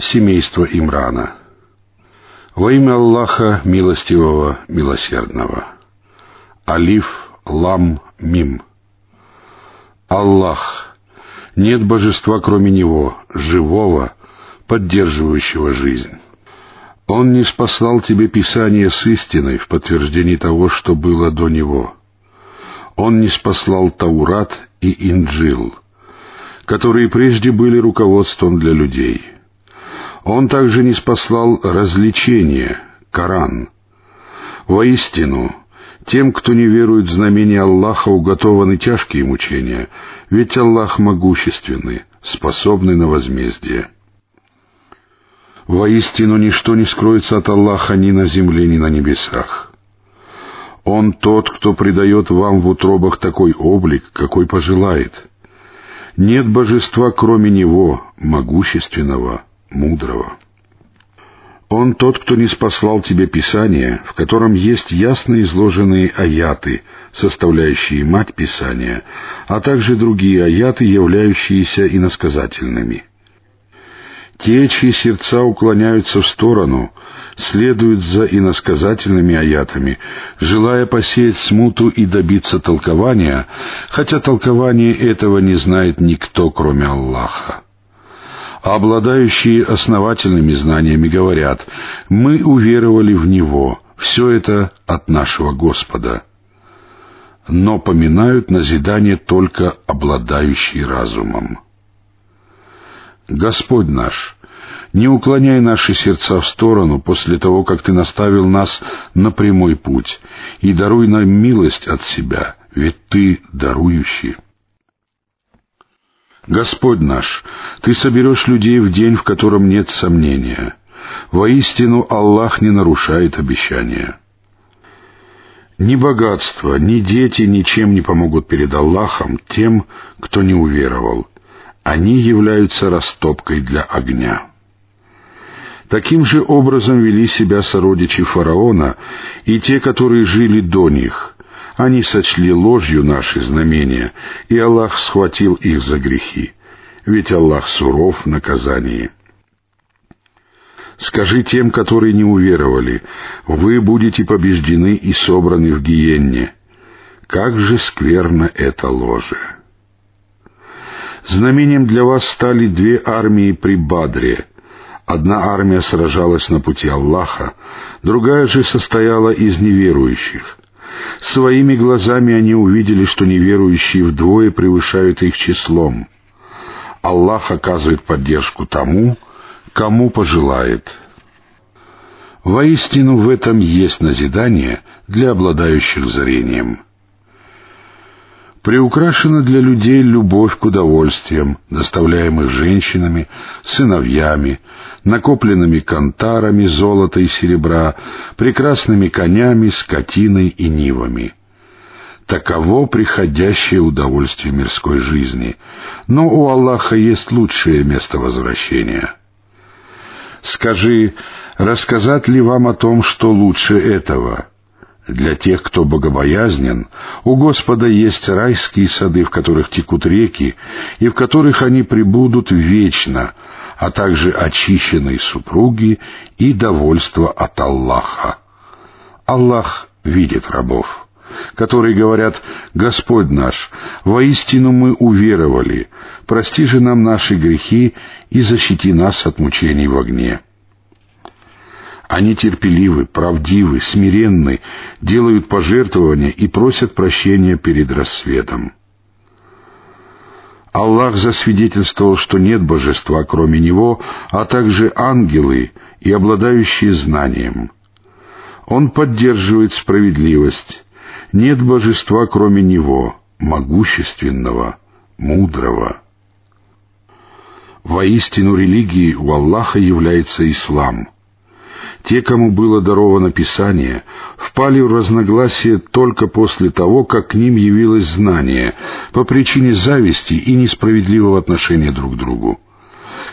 Семейство Имрана. Во имя Аллаха Милостивого, Милосердного. Алиф, Лам, Мим. Аллах. Нет божества, кроме Него, живого, поддерживающего жизнь. Он не спаслал тебе Писание с истиной в подтверждении того, что было до него. Он не спаслал Таурат и Инджил, которые прежде были руководством для людей. Он также не спаслал развлечение, Коран. Воистину, тем, кто не верует в знамения Аллаха, уготованы тяжкие мучения, ведь Аллах могущественный, способный на возмездие. Воистину ничто не скроется от Аллаха ни на земле, ни на небесах. Он тот, кто придает вам в утробах такой облик, какой пожелает. Нет божества, кроме Него, могущественного, мудрого. Он тот, кто не спаслал тебе Писание, в котором есть ясно изложенные аяты, составляющие мать Писания, а также другие аяты, являющиеся иносказательными — те, чьи сердца уклоняются в сторону, следуют за иносказательными аятами, желая посеять смуту и добиться толкования, хотя толкование этого не знает никто, кроме Аллаха. Обладающие основательными знаниями говорят, «Мы уверовали в Него, все это от нашего Господа» но поминают назидание только обладающие разумом. Господь наш, не уклоняй наши сердца в сторону после того, как Ты наставил нас на прямой путь, и даруй нам милость от себя, ведь Ты дарующий. Господь наш, Ты соберешь людей в день, в котором нет сомнения. Воистину Аллах не нарушает обещания. Ни богатство, ни дети ничем не помогут перед Аллахом тем, кто не уверовал — они являются растопкой для огня. Таким же образом вели себя сородичи фараона и те, которые жили до них. Они сочли ложью наши знамения, и Аллах схватил их за грехи. Ведь Аллах суров в наказании. Скажи тем, которые не уверовали, вы будете побеждены и собраны в гиенне. Как же скверно это ложе! Знамением для вас стали две армии при Бадре. Одна армия сражалась на пути Аллаха, другая же состояла из неверующих. Своими глазами они увидели, что неверующие вдвое превышают их числом. Аллах оказывает поддержку тому, кому пожелает. Воистину в этом есть назидание для обладающих зрением — приукрашена для людей любовь к удовольствиям, доставляемых женщинами, сыновьями, накопленными кантарами золота и серебра, прекрасными конями, скотиной и нивами. Таково приходящее удовольствие мирской жизни, но у Аллаха есть лучшее место возвращения. Скажи, рассказать ли вам о том, что лучше этого — для тех, кто богобоязнен, у Господа есть райские сады, в которых текут реки, и в которых они пребудут вечно, а также очищенные супруги и довольство от Аллаха. Аллах видит рабов, которые говорят «Господь наш, воистину мы уверовали, прости же нам наши грехи и защити нас от мучений в огне». Они терпеливы, правдивы, смиренны, делают пожертвования и просят прощения перед рассветом. Аллах засвидетельствовал, что нет божества, кроме Него, а также ангелы и обладающие знанием. Он поддерживает справедливость. Нет божества, кроме Него, могущественного, мудрого. Воистину религией у Аллаха является ислам — те, кому было даровано Писание, впали в разногласие только после того, как к ним явилось знание, по причине зависти и несправедливого отношения друг к другу.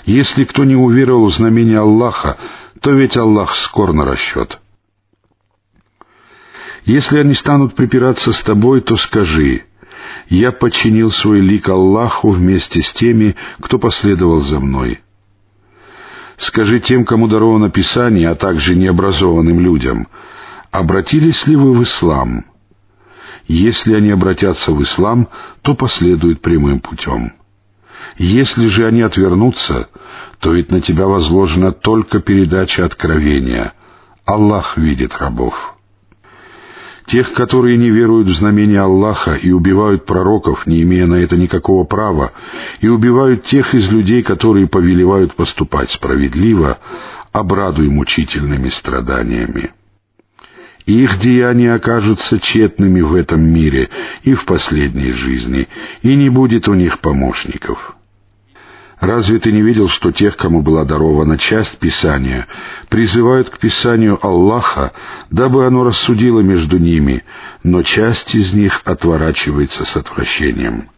Если кто не уверовал в знамение Аллаха, то ведь Аллах скор на расчет. Если они станут припираться с тобой, то скажи, «Я подчинил свой лик Аллаху вместе с теми, кто последовал за мной». Скажи тем, кому даровано Писание, а также необразованным людям, обратились ли вы в ислам? Если они обратятся в ислам, то последуют прямым путем. Если же они отвернутся, то ведь на тебя возложена только передача откровения. Аллах видит рабов. Тех, которые не веруют в знамения Аллаха и убивают пророков, не имея на это никакого права, и убивают тех из людей, которые повелевают поступать справедливо, обрадуй мучительными страданиями. Их деяния окажутся тщетными в этом мире и в последней жизни, и не будет у них помощников. Разве ты не видел, что тех, кому была дарована часть Писания, призывают к Писанию Аллаха, дабы оно рассудило между ними, но часть из них отворачивается с отвращением?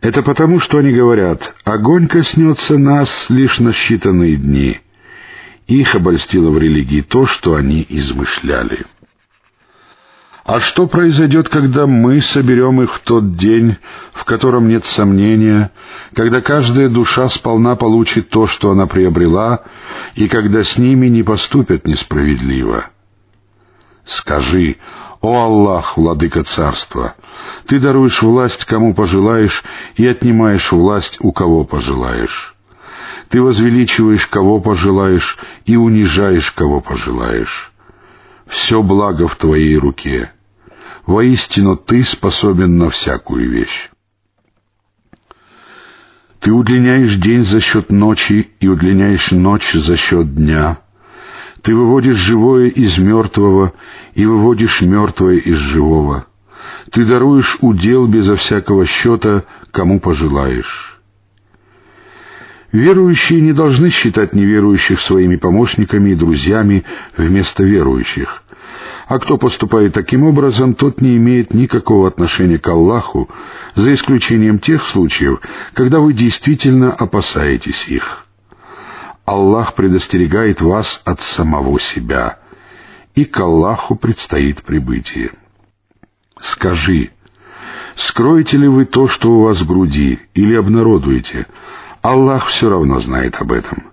Это потому, что они говорят, огонь коснется нас лишь на считанные дни. Их обольстило в религии то, что они измышляли. А что произойдет, когда мы соберем их в тот день, в котором нет сомнения, когда каждая душа сполна получит то, что она приобрела, и когда с ними не поступят несправедливо? Скажи, «О Аллах, владыка царства, ты даруешь власть, кому пожелаешь, и отнимаешь власть, у кого пожелаешь. Ты возвеличиваешь, кого пожелаешь, и унижаешь, кого пожелаешь. Все благо в твоей руке. Воистину ты способен на всякую вещь. Ты удлиняешь день за счет ночи и удлиняешь ночь за счет дня. Ты выводишь живое из мертвого и выводишь мертвое из живого. Ты даруешь удел безо всякого счета, кому пожелаешь. Верующие не должны считать неверующих своими помощниками и друзьями вместо верующих. А кто поступает таким образом, тот не имеет никакого отношения к Аллаху, за исключением тех случаев, когда вы действительно опасаетесь их. Аллах предостерегает вас от самого себя, и к Аллаху предстоит прибытие. Скажи, скроете ли вы то, что у вас в груди, или обнародуете? Аллах все равно знает об этом.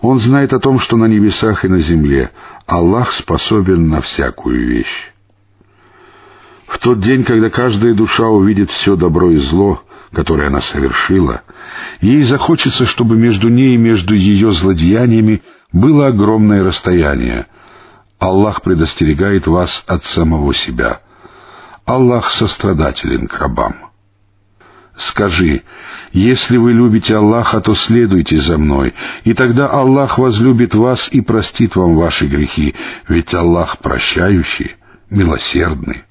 Он знает о том, что на небесах и на земле Аллах способен на всякую вещь. В тот день, когда каждая душа увидит все добро и зло, которое она совершила, ей захочется, чтобы между ней и между ее злодеяниями было огромное расстояние. Аллах предостерегает вас от самого себя. Аллах сострадателен к рабам. Скажи, если вы любите Аллаха, то следуйте за мной, и тогда Аллах возлюбит вас и простит вам ваши грехи, ведь Аллах прощающий, милосердный.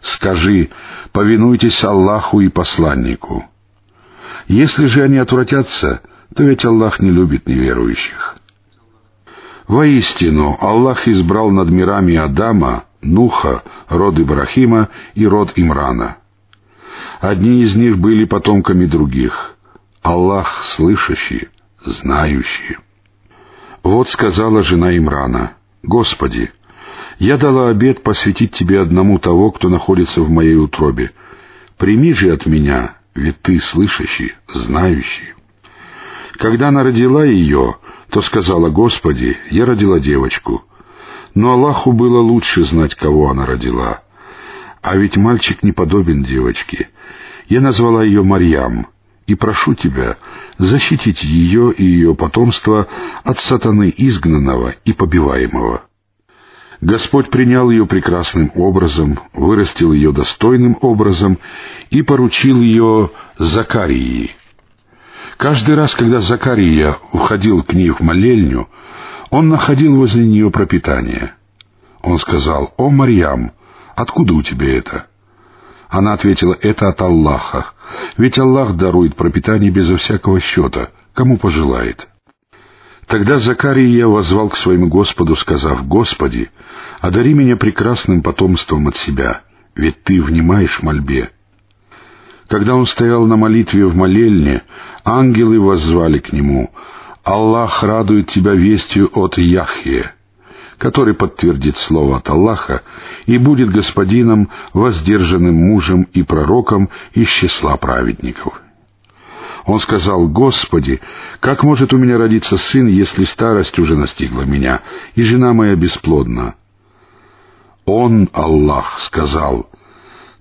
Скажи, повинуйтесь Аллаху и посланнику. Если же они отвратятся, то ведь Аллах не любит неверующих. Воистину, Аллах избрал над мирами Адама, Нуха, род Ибрахима и род Имрана — Одни из них были потомками других. Аллах слышащий, знающий. Вот сказала жена Имрана, «Господи, я дала обет посвятить Тебе одному того, кто находится в моей утробе. Прими же от меня, ведь Ты слышащий, знающий». Когда она родила ее, то сказала, «Господи, я родила девочку». Но Аллаху было лучше знать, кого она родила. А ведь мальчик не подобен девочке. Я назвала ее Марьям, и прошу тебя защитить ее и ее потомство от сатаны изгнанного и побиваемого. Господь принял ее прекрасным образом, вырастил ее достойным образом и поручил ее Закарии. Каждый раз, когда Закария уходил к ней в молельню, он находил возле нее пропитание. Он сказал, «О, Марьям, откуда у тебя это?» Она ответила, это от Аллаха. Ведь Аллах дарует пропитание безо всякого счета, кому пожелает. Тогда Закария возвал к своему Господу, сказав, «Господи, одари меня прекрасным потомством от себя, ведь Ты внимаешь мольбе». Когда он стоял на молитве в молельне, ангелы воззвали к нему, «Аллах радует тебя вестью от Яхье» который подтвердит слово от Аллаха и будет господином, воздержанным мужем и пророком из числа праведников. Он сказал, «Господи, как может у меня родиться сын, если старость уже настигла меня, и жена моя бесплодна?» Он, Аллах, сказал,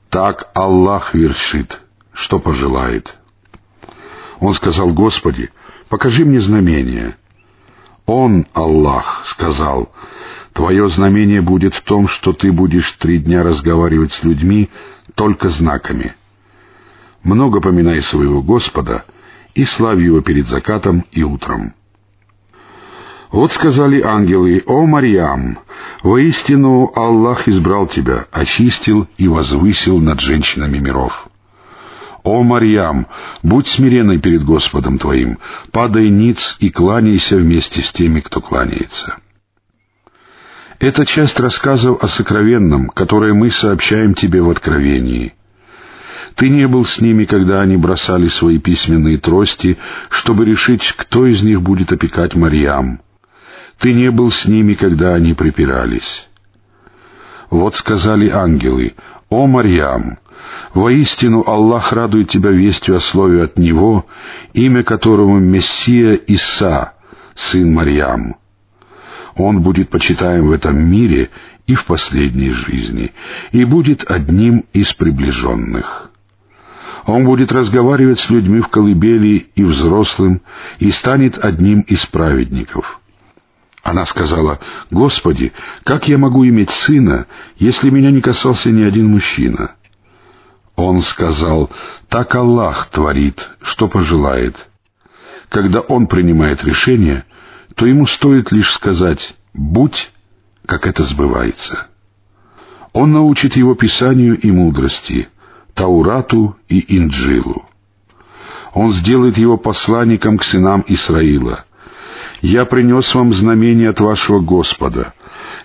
«Так Аллах вершит, что пожелает». Он сказал, «Господи, покажи мне знамение». Он, Аллах, сказал, «Твое знамение будет в том, что ты будешь три дня разговаривать с людьми только знаками» много поминай своего Господа и славь Его перед закатом и утром. Вот сказали ангелы, «О, Марьям, воистину Аллах избрал тебя, очистил и возвысил над женщинами миров». «О, Марьям, будь смиренной перед Господом твоим, падай ниц и кланяйся вместе с теми, кто кланяется». Это часть рассказов о сокровенном, которое мы сообщаем тебе в Откровении — ты не был с ними, когда они бросали свои письменные трости, чтобы решить, кто из них будет опекать Марьям. Ты не был с ними, когда они припирались. Вот сказали ангелы, «О, Марьям, воистину Аллах радует тебя вестью о слове от Него, имя которому Мессия Иса, сын Марьям. Он будет почитаем в этом мире и в последней жизни, и будет одним из приближенных». Он будет разговаривать с людьми в колыбели и взрослым, и станет одним из праведников. Она сказала, «Господи, как я могу иметь сына, если меня не касался ни один мужчина?» Он сказал, «Так Аллах творит, что пожелает». Когда Он принимает решение, то ему стоит лишь сказать «будь», как это сбывается. Он научит его Писанию и мудрости — Таурату и Инджилу. Он сделает его посланником к сынам Исраила. «Я принес вам знамение от вашего Господа.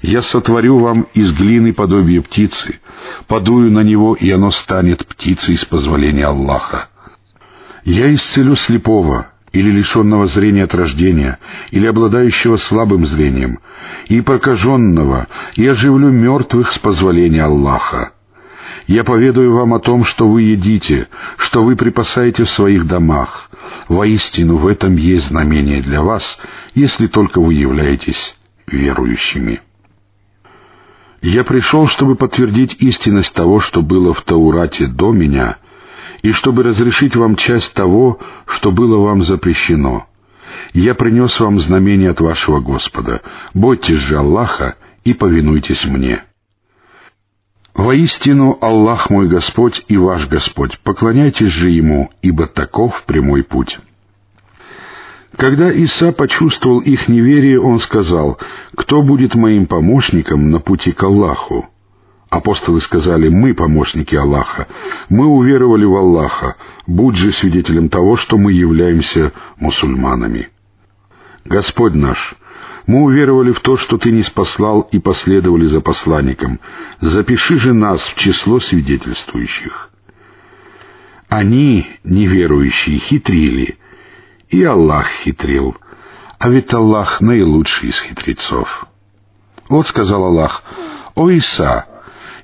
Я сотворю вам из глины подобие птицы, подую на него, и оно станет птицей с позволения Аллаха. Я исцелю слепого, или лишенного зрения от рождения, или обладающего слабым зрением, и прокаженного, и оживлю мертвых с позволения Аллаха. Я поведаю вам о том, что вы едите, что вы припасаете в своих домах. Воистину, в этом есть знамение для вас, если только вы являетесь верующими. Я пришел, чтобы подтвердить истинность того, что было в Таурате до меня, и чтобы разрешить вам часть того, что было вам запрещено. Я принес вам знамение от вашего Господа. Бойтесь же Аллаха и повинуйтесь мне». Воистину, Аллах мой Господь и ваш Господь, поклоняйтесь же Ему, ибо таков прямой путь. Когда Иса почувствовал их неверие, он сказал, «Кто будет моим помощником на пути к Аллаху?» Апостолы сказали, «Мы помощники Аллаха, мы уверовали в Аллаха, будь же свидетелем того, что мы являемся мусульманами». Господь наш, мы уверовали в то, что Ты не спаслал и последовали за посланником. Запиши же нас в число свидетельствующих. Они, неверующие, хитрили, и Аллах хитрил, а ведь Аллах наилучший из хитрецов. Вот сказал Аллах, «О Иса,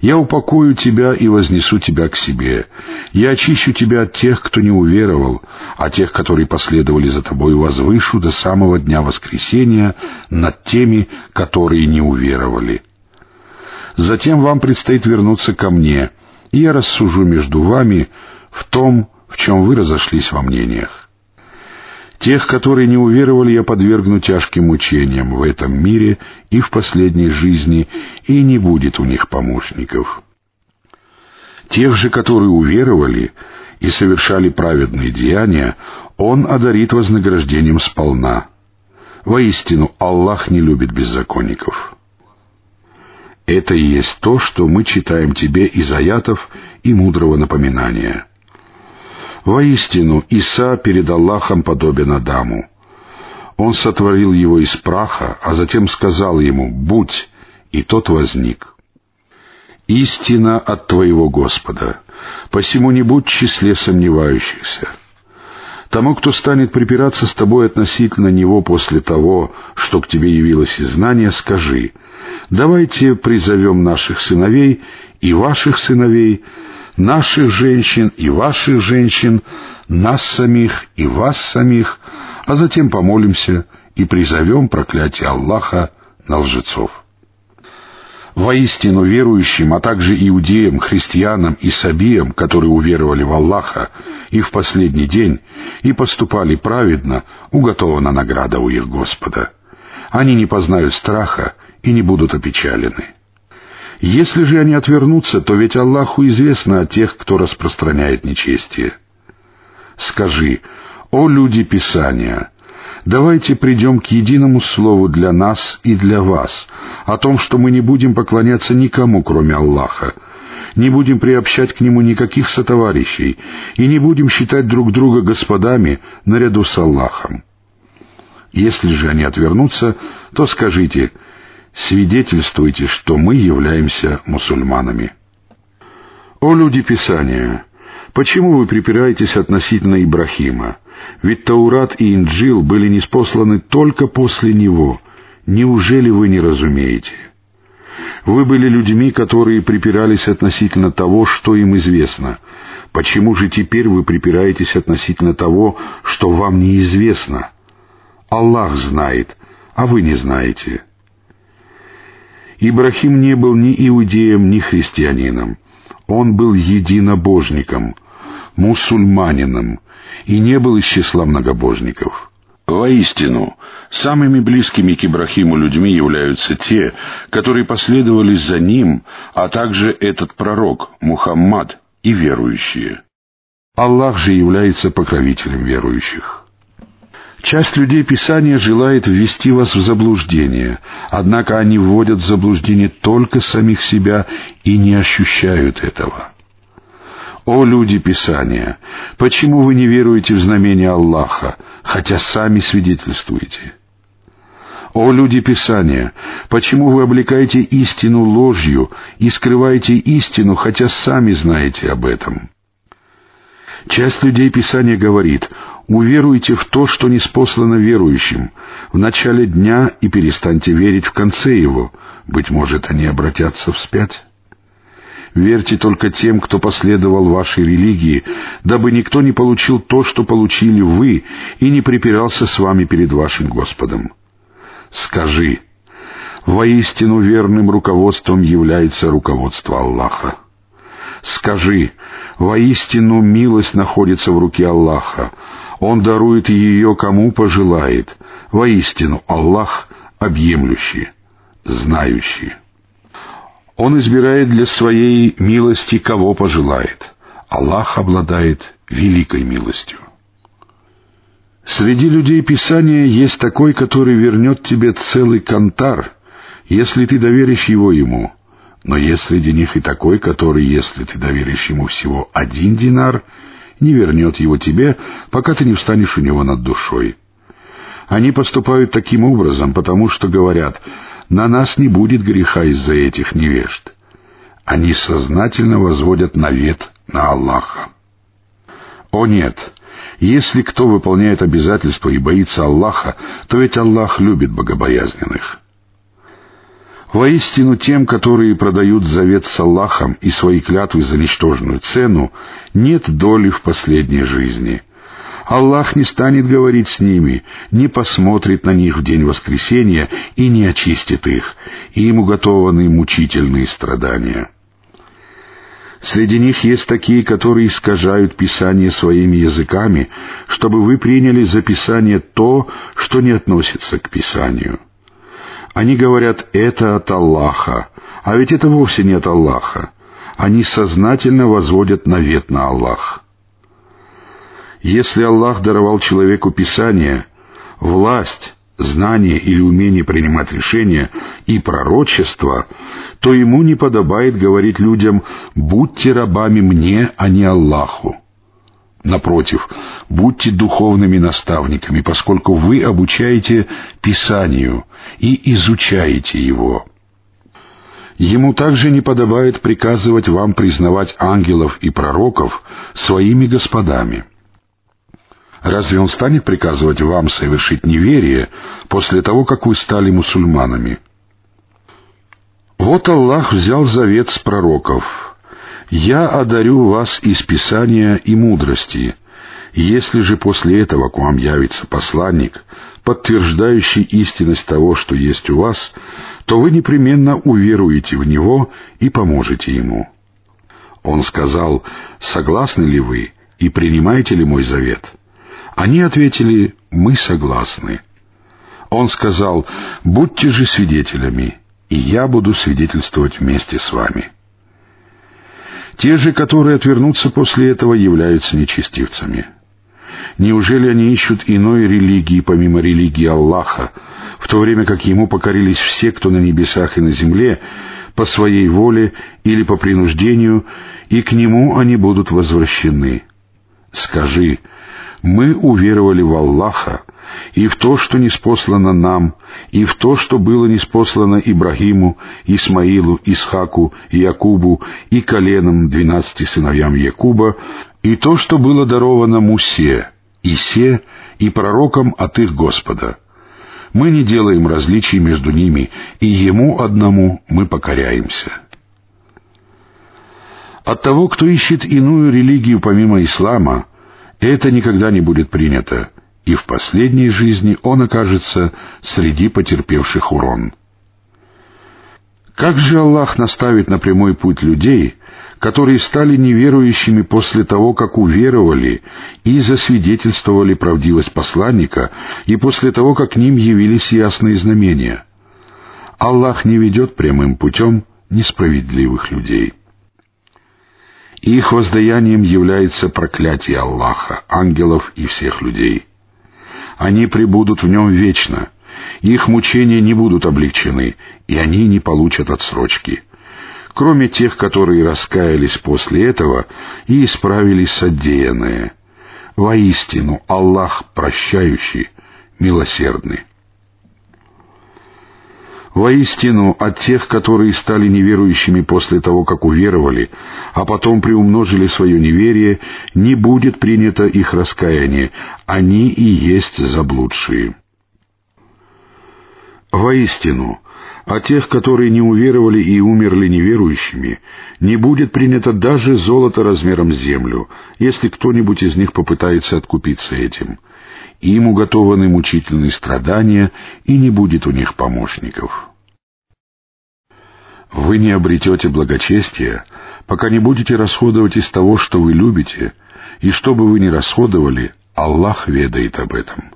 я упакую тебя и вознесу тебя к себе. Я очищу тебя от тех, кто не уверовал, а тех, которые последовали за тобой, возвышу до самого дня воскресения над теми, которые не уверовали. Затем вам предстоит вернуться ко мне, и я рассужу между вами в том, в чем вы разошлись во мнениях. Тех, которые не уверовали, я подвергну тяжким мучениям в этом мире и в последней жизни, и не будет у них помощников. Тех же, которые уверовали и совершали праведные деяния, Он одарит вознаграждением сполна. Воистину, Аллах не любит беззаконников. Это и есть то, что мы читаем тебе из аятов и мудрого напоминания — Воистину, Иса перед Аллахом подобен Адаму. Он сотворил его из праха, а затем сказал ему «Будь», и тот возник. «Истина от твоего Господа, посему не будь в числе сомневающихся». Тому, кто станет припираться с тобой относительно него после того, что к тебе явилось из знания, скажи, давайте призовем наших сыновей и ваших сыновей, наших женщин и ваших женщин, нас самих и вас самих, а затем помолимся и призовем проклятие Аллаха на лжецов. Воистину верующим, а также иудеям, христианам и сабиям, которые уверовали в Аллаха и в последний день, и поступали праведно, уготована награда у их Господа. Они не познают страха и не будут опечалены. Если же они отвернутся, то ведь Аллаху известно о тех, кто распространяет нечестие. Скажи, о люди Писания, давайте придем к единому слову для нас и для вас, о том, что мы не будем поклоняться никому, кроме Аллаха, не будем приобщать к Нему никаких сотоварищей и не будем считать друг друга господами наряду с Аллахом. Если же они отвернутся, то скажите — свидетельствуйте, что мы являемся мусульманами. О люди Писания! Почему вы припираетесь относительно Ибрахима? Ведь Таурат и Инджил были неспосланы только после него. Неужели вы не разумеете? Вы были людьми, которые припирались относительно того, что им известно. Почему же теперь вы припираетесь относительно того, что вам неизвестно? Аллах знает, а вы не знаете. Ибрахим не был ни иудеем, ни христианином. Он был единобожником, мусульманином, и не был из числа многобожников. Воистину, самыми близкими к Ибрахиму людьми являются те, которые последовали за ним, а также этот пророк, Мухаммад, и верующие. Аллах же является покровителем верующих. Часть людей Писания желает ввести вас в заблуждение, однако они вводят в заблуждение только самих себя и не ощущают этого. О люди Писания, почему вы не веруете в знамение Аллаха, хотя сами свидетельствуете? О люди Писания, почему вы облекаете истину ложью и скрываете истину, хотя сами знаете об этом? Часть людей Писания говорит, уверуйте в то, что не спослано верующим, в начале дня и перестаньте верить в конце его, быть может, они обратятся вспять. Верьте только тем, кто последовал вашей религии, дабы никто не получил то, что получили вы, и не припирался с вами перед вашим Господом. Скажи, воистину верным руководством является руководство Аллаха. Скажи, воистину милость находится в руке Аллаха. Он дарует ее кому пожелает. Воистину Аллах объемлющий, знающий. Он избирает для своей милости кого пожелает. Аллах обладает великой милостью. Среди людей Писания есть такой, который вернет тебе целый кантар, если ты доверишь его ему — но есть среди них и такой, который, если ты доверишь ему всего один динар, не вернет его тебе, пока ты не встанешь у него над душой. Они поступают таким образом, потому что говорят, на нас не будет греха из-за этих невежд. Они сознательно возводят навет на Аллаха. О нет! Если кто выполняет обязательства и боится Аллаха, то ведь Аллах любит богобоязненных. Воистину тем, которые продают завет с Аллахом и свои клятвы за ничтожную цену, нет доли в последней жизни. Аллах не станет говорить с ними, не посмотрит на них в день воскресения и не очистит их, и им уготованы мучительные страдания. Среди них есть такие, которые искажают Писание своими языками, чтобы вы приняли за Писание то, что не относится к Писанию. Они говорят, это от Аллаха, а ведь это вовсе не от Аллаха. Они сознательно возводят навет на Аллах. Если Аллах даровал человеку Писание, власть, знание или умение принимать решения и пророчество, то ему не подобает говорить людям «будьте рабами мне, а не Аллаху». Напротив, будьте духовными наставниками, поскольку вы обучаете Писанию и изучаете его. Ему также не подобает приказывать вам признавать ангелов и пророков своими господами. Разве он станет приказывать вам совершить неверие после того, как вы стали мусульманами? Вот Аллах взял завет с пророков — «Я одарю вас из Писания и мудрости, если же после этого к вам явится посланник, подтверждающий истинность того, что есть у вас, то вы непременно уверуете в него и поможете ему». Он сказал, «Согласны ли вы и принимаете ли мой завет?» Они ответили, «Мы согласны». Он сказал, «Будьте же свидетелями, и я буду свидетельствовать вместе с вами». Те же, которые отвернутся после этого, являются нечестивцами. Неужели они ищут иной религии, помимо религии Аллаха, в то время как Ему покорились все, кто на небесах и на земле, по своей воле или по принуждению, и к Нему они будут возвращены? Скажи, мы уверовали в Аллаха, и в то, что неспослано нам, и в то, что было неспослано Ибрагиму, Исмаилу, Исхаку, Якубу и коленам двенадцати сыновьям Якуба, и то, что было даровано Мусе, Исе и пророкам от их Господа. Мы не делаем различий между ними, и Ему одному мы покоряемся. От того, кто ищет иную религию помимо ислама, это никогда не будет принято, и в последней жизни он окажется среди потерпевших урон. Как же Аллах наставит на прямой путь людей, которые стали неверующими после того, как уверовали и засвидетельствовали правдивость посланника, и после того, как к ним явились ясные знамения? Аллах не ведет прямым путем несправедливых людей. Их воздаянием является проклятие Аллаха, ангелов и всех людей — они пребудут в нем вечно. Их мучения не будут облегчены, и они не получат отсрочки. Кроме тех, которые раскаялись после этого и исправились содеянное. Воистину, Аллах прощающий, милосердный. Воистину, от тех, которые стали неверующими после того, как уверовали, а потом приумножили свое неверие, не будет принято их раскаяние, они и есть заблудшие. Воистину, от тех, которые не уверовали и умерли неверующими, не будет принято даже золото размером с землю, если кто-нибудь из них попытается откупиться этим — им уготованы мучительные страдания, и не будет у них помощников. Вы не обретете благочестия, пока не будете расходовать из того, что вы любите, и что бы вы ни расходовали, Аллах ведает об этом.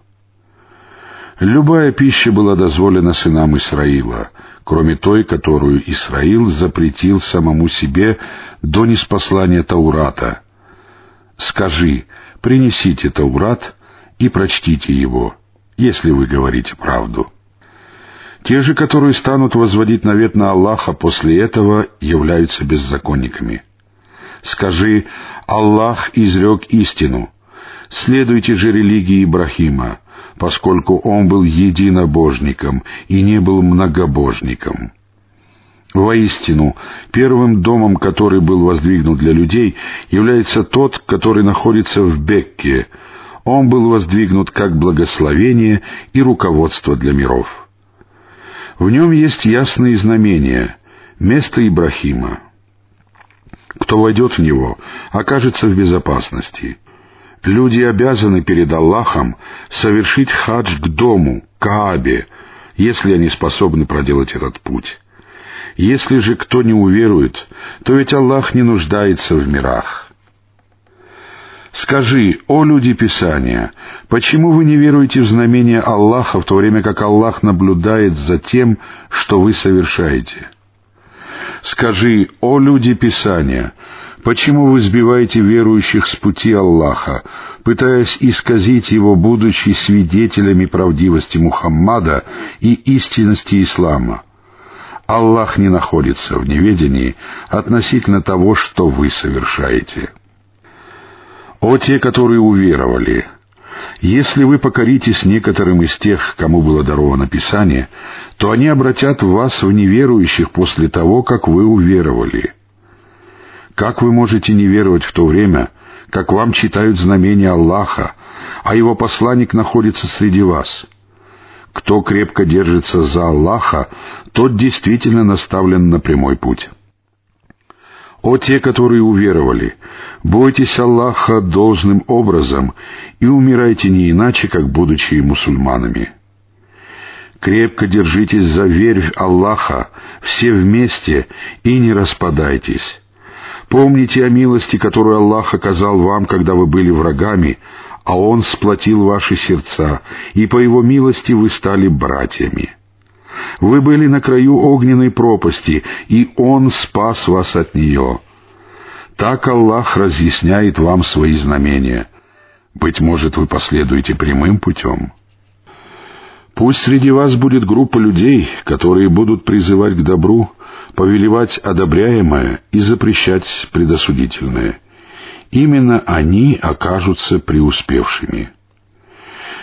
Любая пища была дозволена сынам Исраила, кроме той, которую Исраил запретил самому себе до неспослания Таурата. Скажи, принесите Таурат, и прочтите его, если вы говорите правду. Те же, которые станут возводить навет на Аллаха после этого, являются беззаконниками. Скажи, Аллах изрек истину. Следуйте же религии Ибрахима, поскольку он был единобожником и не был многобожником. Воистину, первым домом, который был воздвигнут для людей, является тот, который находится в Бекке, он был воздвигнут как благословение и руководство для миров. В нем есть ясные знамения, место Ибрахима. Кто войдет в него, окажется в безопасности. Люди обязаны перед Аллахом совершить хадж к дому, Каабе, если они способны проделать этот путь. Если же кто не уверует, то ведь Аллах не нуждается в мирах. Скажи, о люди Писания, почему вы не веруете в знамение Аллаха, в то время как Аллах наблюдает за тем, что вы совершаете? Скажи, о люди Писания, почему вы сбиваете верующих с пути Аллаха, пытаясь исказить его, будучи свидетелями правдивости Мухаммада и истинности Ислама? Аллах не находится в неведении относительно того, что вы совершаете. «О те, которые уверовали! Если вы покоритесь некоторым из тех, кому было даровано Писание, то они обратят вас в неверующих после того, как вы уверовали. Как вы можете не веровать в то время, как вам читают знамения Аллаха, а его посланник находится среди вас?» Кто крепко держится за Аллаха, тот действительно наставлен на прямой путь. О те, которые уверовали, бойтесь Аллаха должным образом и умирайте не иначе, как будучи мусульманами. Крепко держитесь за верь Аллаха, все вместе, и не распадайтесь. Помните о милости, которую Аллах оказал вам, когда вы были врагами, а Он сплотил ваши сердца, и по Его милости вы стали братьями. Вы были на краю огненной пропасти, и Он спас вас от нее. Так Аллах разъясняет вам свои знамения. Быть может, вы последуете прямым путем. Пусть среди вас будет группа людей, которые будут призывать к добру, повелевать одобряемое и запрещать предосудительное. Именно они окажутся преуспевшими.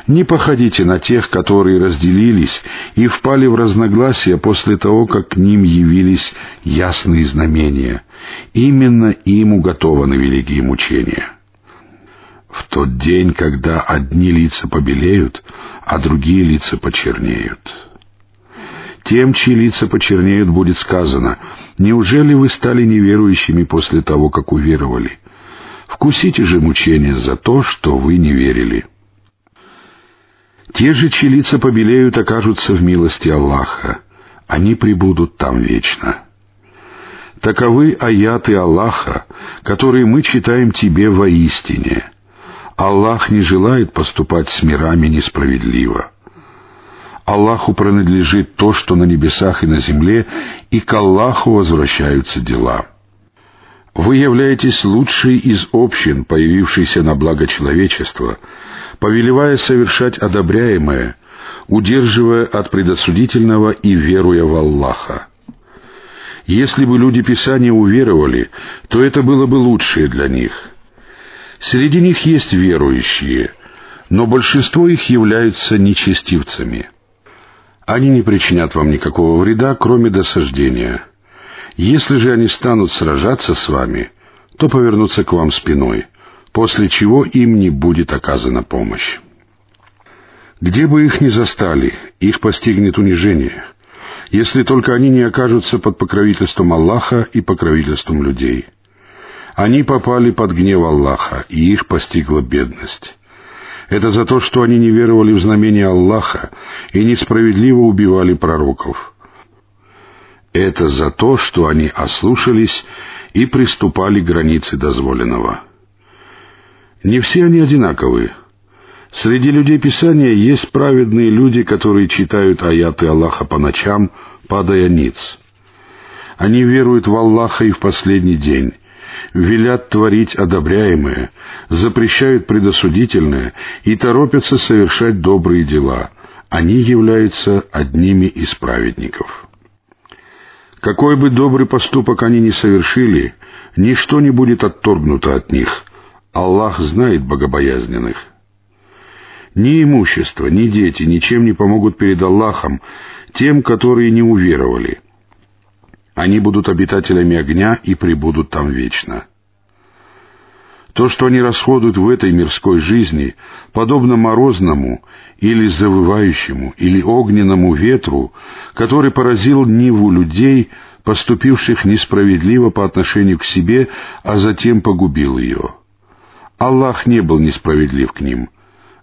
Не походите на тех, которые разделились и впали в разногласия после того, как к ним явились ясные знамения. Именно им уготованы великие мучения. В тот день, когда одни лица побелеют, а другие лица почернеют. Тем, чьи лица почернеют, будет сказано, «Неужели вы стали неверующими после того, как уверовали? Вкусите же мучения за то, что вы не верили». Те же, чьи лица побелеют, окажутся в милости Аллаха. Они прибудут там вечно. Таковы аяты Аллаха, которые мы читаем тебе воистине. Аллах не желает поступать с мирами несправедливо. Аллаху принадлежит то, что на небесах и на земле, и к Аллаху возвращаются дела. Вы являетесь лучшей из общин, появившейся на благо человечества, повелевая совершать одобряемое, удерживая от предосудительного и веруя в Аллаха. Если бы люди Писания уверовали, то это было бы лучшее для них. Среди них есть верующие, но большинство их являются нечестивцами. Они не причинят вам никакого вреда, кроме досаждения — если же они станут сражаться с вами, то повернутся к вам спиной, после чего им не будет оказана помощь. Где бы их ни застали, их постигнет унижение, если только они не окажутся под покровительством Аллаха и покровительством людей. Они попали под гнев Аллаха, и их постигла бедность. Это за то, что они не веровали в знамения Аллаха и несправедливо убивали пророков — это за то, что они ослушались и приступали к границе дозволенного. Не все они одинаковы. Среди людей Писания есть праведные люди, которые читают аяты Аллаха по ночам, падая ниц. Они веруют в Аллаха и в последний день, велят творить одобряемое, запрещают предосудительное и торопятся совершать добрые дела. Они являются одними из праведников. Какой бы добрый поступок они ни совершили, ничто не будет отторгнуто от них. Аллах знает богобоязненных. Ни имущество, ни дети ничем не помогут перед Аллахом тем, которые не уверовали. Они будут обитателями огня и пребудут там вечно. То, что они расходуют в этой мирской жизни, подобно морозному или завывающему или огненному ветру, который поразил Ниву людей, поступивших несправедливо по отношению к себе, а затем погубил ее. Аллах не был несправедлив к ним.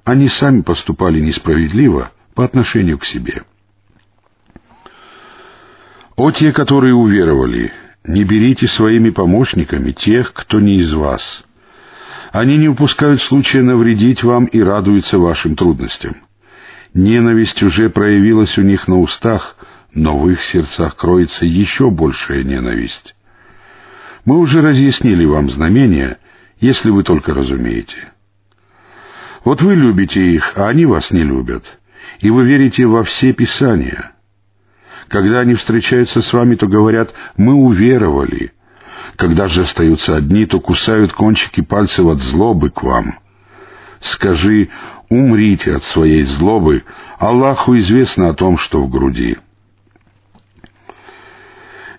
Они сами поступали несправедливо по отношению к себе. О те, которые уверовали, не берите своими помощниками тех, кто не из вас — они не упускают случая навредить вам и радуются вашим трудностям. Ненависть уже проявилась у них на устах, но в их сердцах кроется еще большая ненависть. Мы уже разъяснили вам знамения, если вы только разумеете. Вот вы любите их, а они вас не любят, и вы верите во все Писания. Когда они встречаются с вами, то говорят «мы уверовали», когда же остаются одни, то кусают кончики пальцев от злобы к вам. Скажи, умрите от своей злобы, Аллаху известно о том, что в груди.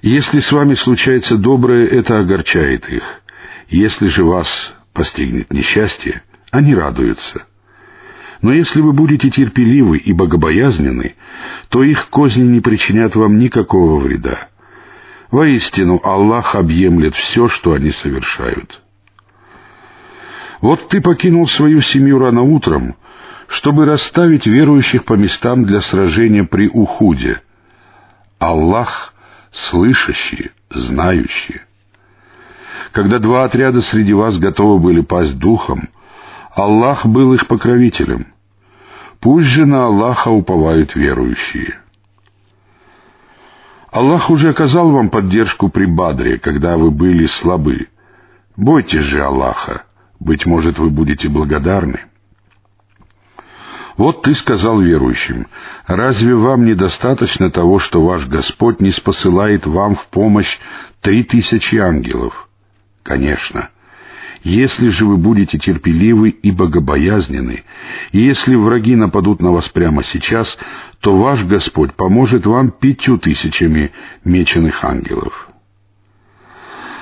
Если с вами случается доброе, это огорчает их. Если же вас постигнет несчастье, они радуются. Но если вы будете терпеливы и богобоязнены, то их козни не причинят вам никакого вреда. Воистину, Аллах объемлет все, что они совершают. Вот ты покинул свою семью рано утром, чтобы расставить верующих по местам для сражения при Ухуде. Аллах слышащий, знающий. Когда два отряда среди вас готовы были пасть духом, Аллах был их покровителем. Пусть же на Аллаха уповают верующие. Аллах уже оказал вам поддержку при Бадре, когда вы были слабы. Бойтесь же Аллаха, быть может, вы будете благодарны. Вот ты сказал верующим, разве вам недостаточно того, что ваш Господь не спосылает вам в помощь три тысячи ангелов? Конечно. Если же вы будете терпеливы и богобоязнены, и если враги нападут на вас прямо сейчас, то ваш Господь поможет вам пятью тысячами меченых ангелов.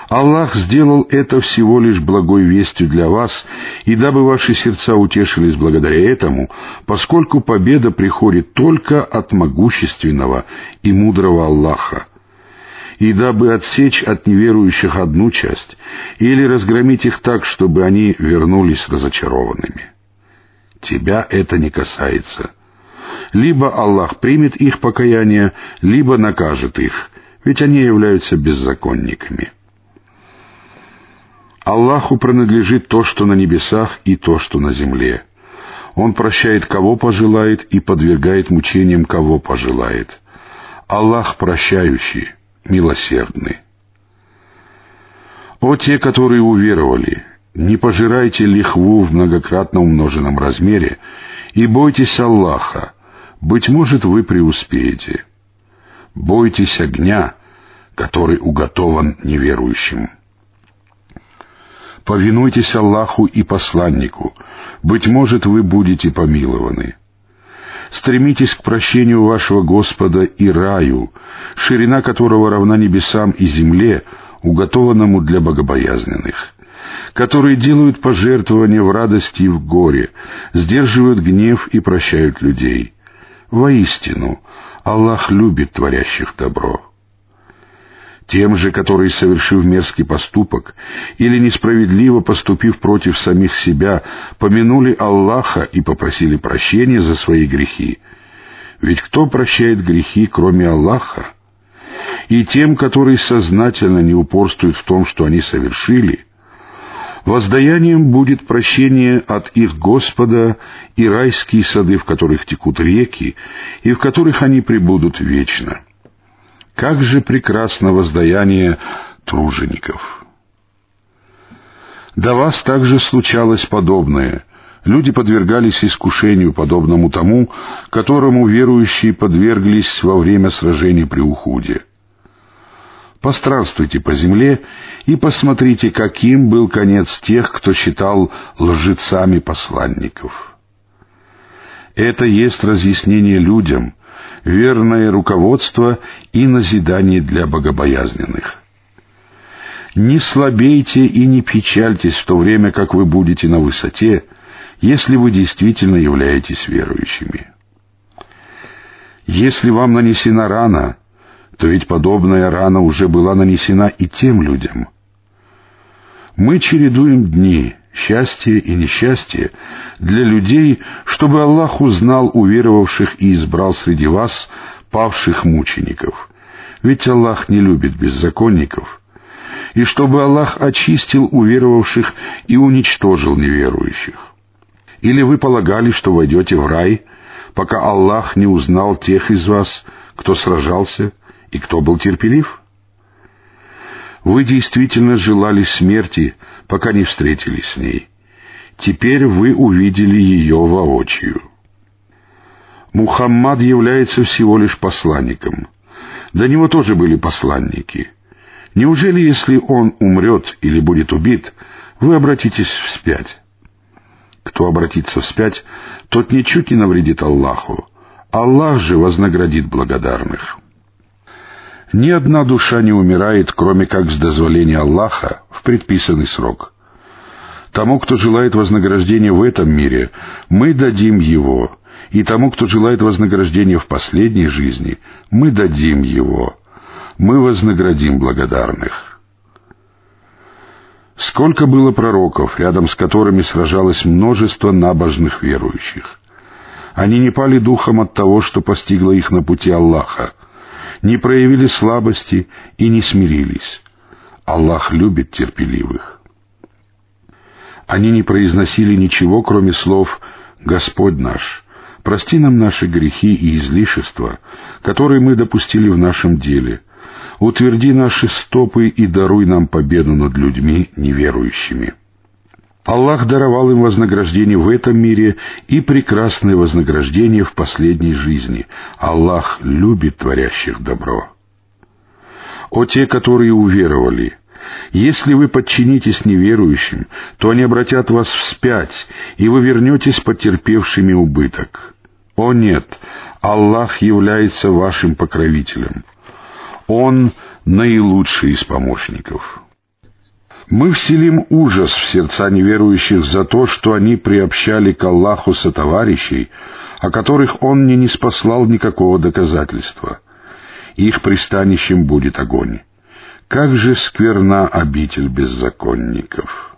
Аллах сделал это всего лишь благой вестью для вас, и дабы ваши сердца утешились благодаря этому, поскольку победа приходит только от могущественного и мудрого Аллаха, и дабы отсечь от неверующих одну часть, или разгромить их так, чтобы они вернулись разочарованными. Тебя это не касается. Либо Аллах примет их покаяние, либо накажет их, ведь они являются беззаконниками. Аллаху принадлежит то, что на небесах, и то, что на земле. Он прощает, кого пожелает, и подвергает мучениям, кого пожелает. Аллах прощающий, милосердны. О те, которые уверовали, не пожирайте лихву в многократно умноженном размере и бойтесь Аллаха, быть может, вы преуспеете. Бойтесь огня, который уготован неверующим. Повинуйтесь Аллаху и посланнику, быть может, вы будете помилованы. Стремитесь к прощению вашего Господа и раю, ширина которого равна небесам и земле, уготованному для богобоязненных, которые делают пожертвования в радости и в горе, сдерживают гнев и прощают людей. Воистину, Аллах любит творящих добро. Тем же, которые, совершив мерзкий поступок или несправедливо поступив против самих себя, помянули Аллаха и попросили прощения за свои грехи. Ведь кто прощает грехи, кроме Аллаха? И тем, которые сознательно не упорствуют в том, что они совершили, воздаянием будет прощение от их Господа и райские сады, в которых текут реки, и в которых они пребудут вечно. Как же прекрасно воздаяние тружеников! До вас также случалось подобное. Люди подвергались искушению, подобному тому, которому верующие подверглись во время сражений при Ухуде. Постранствуйте по земле и посмотрите, каким был конец тех, кто считал лжецами посланников. Это есть разъяснение людям, верное руководство и назидание для богобоязненных. Не слабейте и не печальтесь в то время, как вы будете на высоте, если вы действительно являетесь верующими. Если вам нанесена рана, то ведь подобная рана уже была нанесена и тем людям. Мы чередуем дни, счастье и несчастье для людей, чтобы Аллах узнал уверовавших и избрал среди вас павших мучеников. Ведь Аллах не любит беззаконников. И чтобы Аллах очистил уверовавших и уничтожил неверующих. Или вы полагали, что войдете в рай, пока Аллах не узнал тех из вас, кто сражался и кто был терпелив? Вы действительно желали смерти, пока не встретились с ней. Теперь вы увидели ее воочию. Мухаммад является всего лишь посланником. До него тоже были посланники. Неужели, если он умрет или будет убит, вы обратитесь вспять? Кто обратится вспять, тот ничуть не навредит Аллаху. Аллах же вознаградит благодарных. Ни одна душа не умирает, кроме как с дозволения Аллаха в предписанный срок. Тому, кто желает вознаграждения в этом мире, мы дадим его, и тому, кто желает вознаграждения в последней жизни, мы дадим его. мы вознаградим благодарных. Сколько было пророков, рядом с которыми сражалось множество набожных верующих. Они не пали духом от того, что постигло их на пути Аллаха, не проявили слабости и не смирились. Аллах любит терпеливых. Они не произносили ничего, кроме слов «Господь наш», Прости нам наши грехи и излишества, которые мы допустили в нашем деле. Утверди наши стопы и даруй нам победу над людьми неверующими. Аллах даровал им вознаграждение в этом мире и прекрасное вознаграждение в последней жизни. Аллах любит творящих добро. О те, которые уверовали, если вы подчинитесь неверующим, то они обратят вас вспять, и вы вернетесь потерпевшими убыток. О нет, Аллах является вашим покровителем. Он наилучший из помощников. Мы вселим ужас в сердца неверующих за то, что они приобщали к Аллаху сотоварищей, о которых Он не спаслал никакого доказательства. Их пристанищем будет огонь. Как же скверна обитель беззаконников!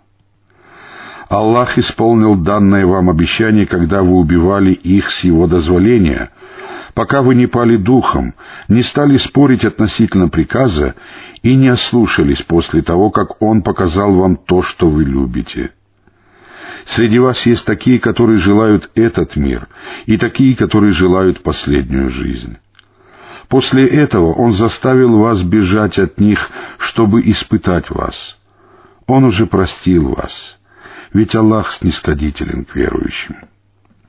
Аллах исполнил данное вам обещание, когда вы убивали их с его дозволения, пока вы не пали духом, не стали спорить относительно приказа и не ослушались после того, как Он показал вам то, что вы любите. Среди вас есть такие, которые желают этот мир, и такие, которые желают последнюю жизнь. После этого Он заставил вас бежать от них, чтобы испытать вас. Он уже простил вас, ведь Аллах снисходителен к верующим.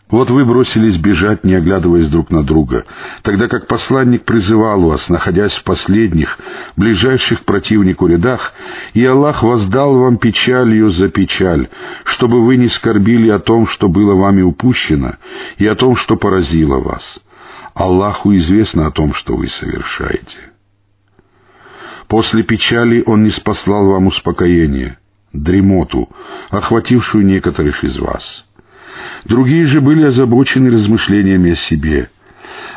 Вот вы бросились бежать, не оглядываясь друг на друга, тогда как посланник призывал вас, находясь в последних, ближайших противнику рядах, и Аллах воздал вам печалью за печаль, чтобы вы не скорбили о том, что было вами упущено, и о том, что поразило вас. Аллаху известно о том, что вы совершаете. После печали Он не спаслал вам успокоение, дремоту, охватившую некоторых из вас. Другие же были озабочены размышлениями о себе.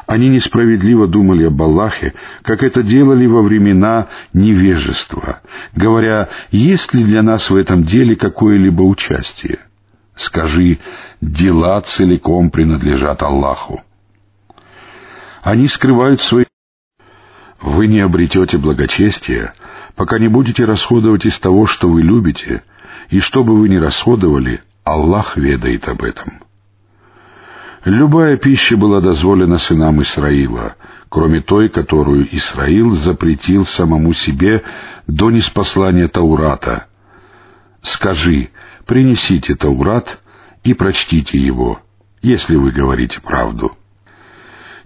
Они несправедливо думали об Аллахе, как это делали во времена невежества, говоря, есть ли для нас в этом деле какое-либо участие. Скажи, дела целиком принадлежат Аллаху. Они скрывают свои... Вы не обретете благочестия, пока не будете расходовать из того, что вы любите, и что бы вы ни расходовали, Аллах ведает об этом. Любая пища была дозволена сынам Исраила, кроме той, которую Исраил запретил самому себе до неспослания Таурата. Скажи, принесите Таурат и прочтите его, если вы говорите правду.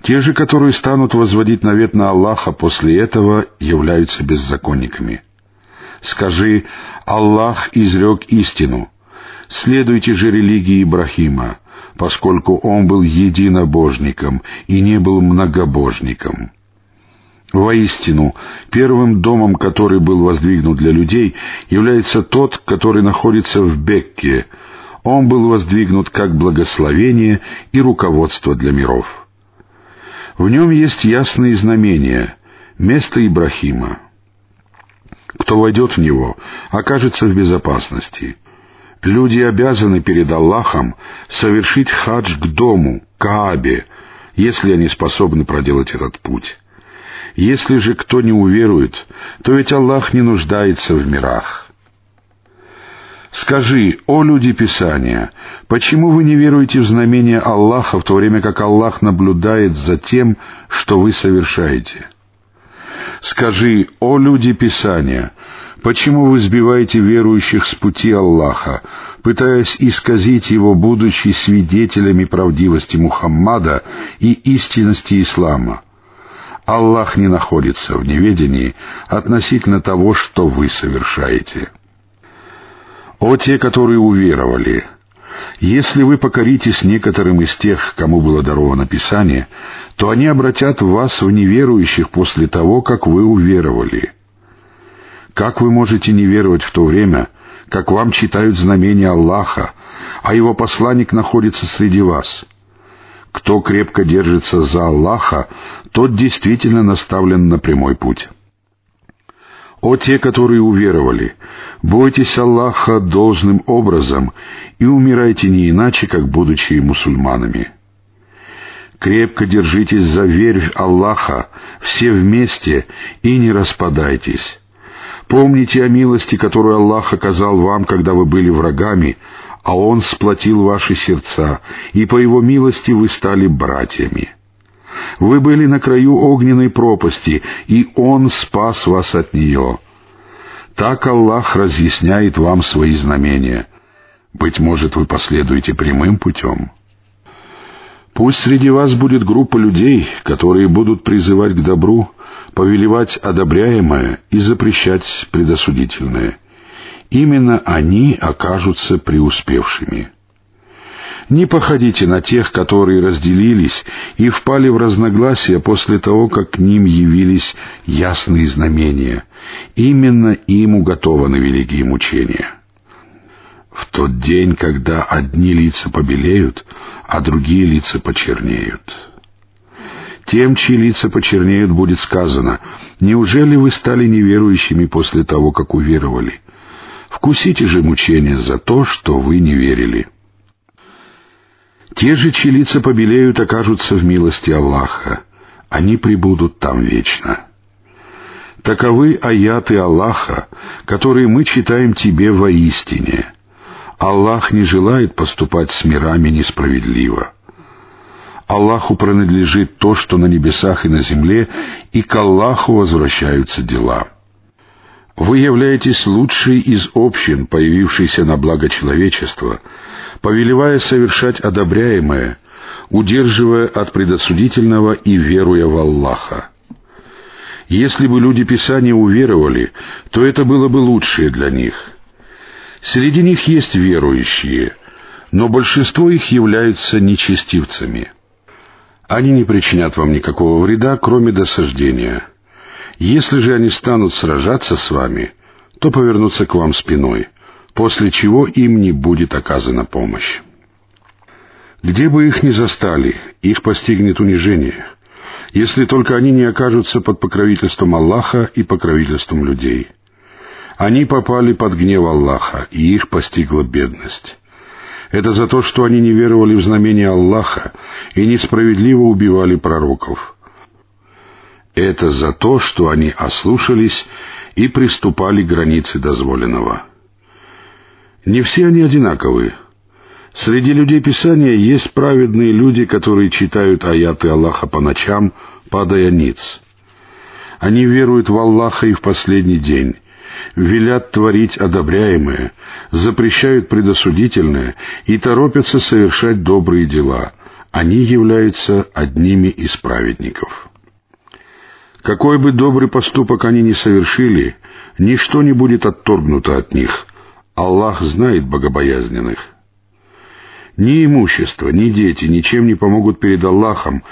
Те же, которые станут возводить навет на Аллаха после этого, являются беззаконниками. Скажи, Аллах изрек истину. Следуйте же религии Ибрахима, поскольку он был единобожником и не был многобожником. Воистину, первым домом, который был воздвигнут для людей, является тот, который находится в Бекке. Он был воздвигнут как благословение и руководство для миров. В нем есть ясные знамения, место Ибрахима. Кто войдет в него, окажется в безопасности. Люди обязаны перед Аллахом совершить хадж к дому, Каабе, если они способны проделать этот путь. Если же кто не уверует, то ведь Аллах не нуждается в мирах. Скажи, о люди Писания, почему вы не веруете в знамение Аллаха, в то время как Аллах наблюдает за тем, что вы совершаете? Скажи, о люди Писания, почему вы сбиваете верующих с пути Аллаха, пытаясь исказить его, будучи свидетелями правдивости Мухаммада и истинности Ислама? Аллах не находится в неведении относительно того, что вы совершаете. «О те, которые уверовали! Если вы покоритесь некоторым из тех, кому было даровано Писание, то они обратят вас в неверующих после того, как вы уверовали. Как вы можете не веровать в то время, как вам читают знамения Аллаха, а его посланник находится среди вас?» Кто крепко держится за Аллаха, тот действительно наставлен на прямой путь. О те, которые уверовали, бойтесь Аллаха должным образом и умирайте не иначе, как будучи мусульманами. Крепко держитесь за верь Аллаха, все вместе, и не распадайтесь. Помните о милости, которую Аллах оказал вам, когда вы были врагами, а Он сплотил ваши сердца, и по Его милости вы стали братьями. Вы были на краю огненной пропасти, и Он спас вас от нее. Так Аллах разъясняет вам свои знамения. Быть может, вы последуете прямым путем. Пусть среди вас будет группа людей, которые будут призывать к добру, повелевать одобряемое и запрещать предосудительное. Именно они окажутся преуспевшими. Не походите на тех, которые разделились и впали в разногласия после того, как к ним явились ясные знамения. Именно им уготованы великие мучения. В тот день, когда одни лица побелеют, а другие лица почернеют. Тем, чьи лица почернеют, будет сказано, «Неужели вы стали неверующими после того, как уверовали? Вкусите же мучения за то, что вы не верили». Те же, чьи лица побелеют, окажутся в милости Аллаха. Они прибудут там вечно. Таковы аяты Аллаха, которые мы читаем тебе воистине. Аллах не желает поступать с мирами несправедливо. Аллаху принадлежит то, что на небесах и на земле, и к Аллаху возвращаются дела. Вы являетесь лучшей из общин, появившейся на благо человечества, повелевая совершать одобряемое, удерживая от предосудительного и веруя в Аллаха. Если бы люди Писания уверовали, то это было бы лучшее для них. Среди них есть верующие, но большинство их являются нечестивцами. Они не причинят вам никакого вреда, кроме досаждения. Если же они станут сражаться с вами, то повернутся к вам спиной — после чего им не будет оказана помощь. Где бы их ни застали, их постигнет унижение, если только они не окажутся под покровительством Аллаха и покровительством людей. Они попали под гнев Аллаха, и их постигла бедность. Это за то, что они не веровали в знамение Аллаха и несправедливо убивали пророков. Это за то, что они ослушались и приступали к границе дозволенного. Не все они одинаковы. Среди людей Писания есть праведные люди, которые читают аяты Аллаха по ночам, падая ниц. Они веруют в Аллаха и в последний день, велят творить одобряемое, запрещают предосудительное и торопятся совершать добрые дела. Они являются одними из праведников. Какой бы добрый поступок они ни совершили, ничто не будет отторгнуто от них, Аллах знает богобоязненных. Ни имущество, ни дети ничем не помогут перед Аллахом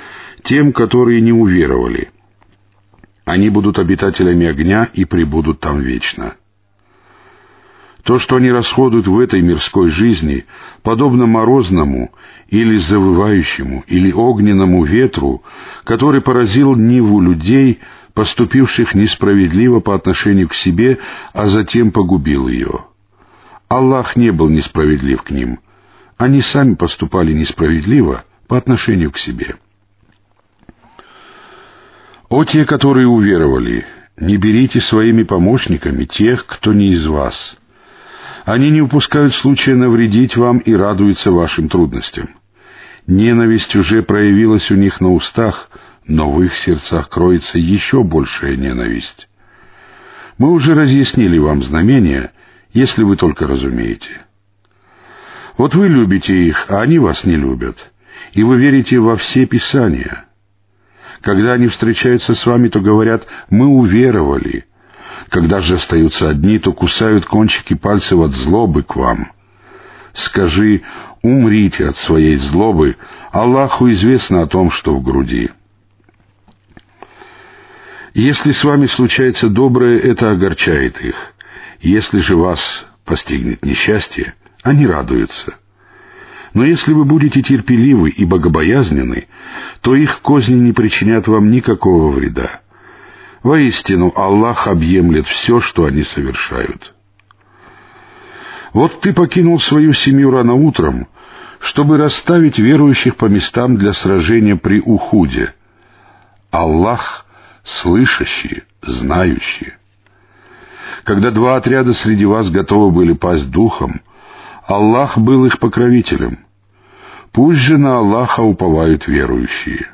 тем, которые не уверовали. Они будут обитателями огня и пребудут там вечно. То, что они расходуют в этой мирской жизни, подобно морозному или завывающему или огненному ветру, который поразил Ниву людей, поступивших несправедливо по отношению к себе, а затем погубил ее. Аллах не был несправедлив к ним. Они сами поступали несправедливо по отношению к себе. О те, которые уверовали, не берите своими помощниками тех, кто не из вас. Они не упускают случая навредить вам и радуются вашим трудностям. Ненависть уже проявилась у них на устах, но в их сердцах кроется еще большая ненависть. Мы уже разъяснили вам знамения, если вы только разумеете. Вот вы любите их, а они вас не любят, и вы верите во все Писания. Когда они встречаются с вами, то говорят «мы уверовали». Когда же остаются одни, то кусают кончики пальцев от злобы к вам. Скажи «умрите от своей злобы», Аллаху известно о том, что в груди. Если с вами случается доброе, это огорчает их — если же вас постигнет несчастье, они радуются. Но если вы будете терпеливы и богобоязнены, то их козни не причинят вам никакого вреда. Воистину, Аллах объемлет все, что они совершают. Вот ты покинул свою семью рано утром, чтобы расставить верующих по местам для сражения при Ухуде. Аллах слышащий, знающий. Когда два отряда среди вас готовы были пасть духом, Аллах был их покровителем. Пусть же на Аллаха уповают верующие.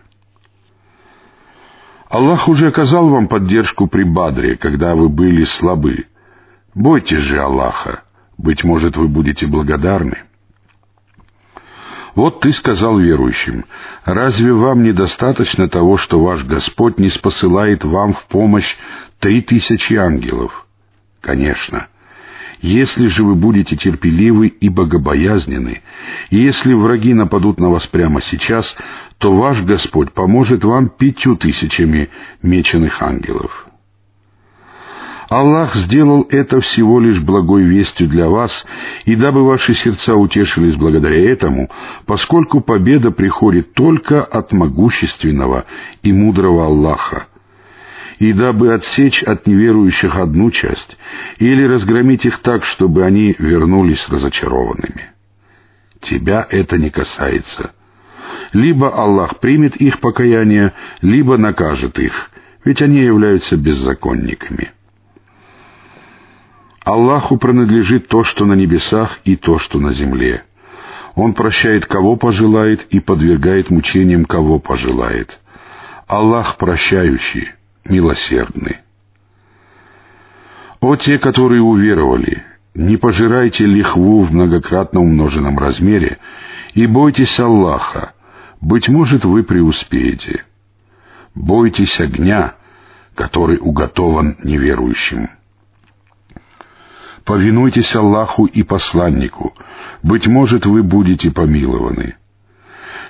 Аллах уже оказал вам поддержку при Бадре, когда вы были слабы. Бойтесь же Аллаха. Быть может, вы будете благодарны. Вот ты сказал верующим, разве вам недостаточно того, что ваш Господь не спосылает вам в помощь три тысячи ангелов? Конечно. Если же вы будете терпеливы и богобоязнены, и если враги нападут на вас прямо сейчас, то ваш Господь поможет вам пятью тысячами меченых ангелов. Аллах сделал это всего лишь благой вестью для вас, и дабы ваши сердца утешились благодаря этому, поскольку победа приходит только от могущественного и мудрого Аллаха, и дабы отсечь от неверующих одну часть, или разгромить их так, чтобы они вернулись разочарованными. Тебя это не касается. Либо Аллах примет их покаяние, либо накажет их, ведь они являются беззаконниками. Аллаху принадлежит то, что на небесах, и то, что на земле. Он прощает, кого пожелает, и подвергает мучениям, кого пожелает. Аллах прощающий, милосердны. О те, которые уверовали, не пожирайте лихву в многократно умноженном размере и бойтесь Аллаха, быть может, вы преуспеете. Бойтесь огня, который уготован неверующим. Повинуйтесь Аллаху и посланнику, быть может, вы будете помилованы.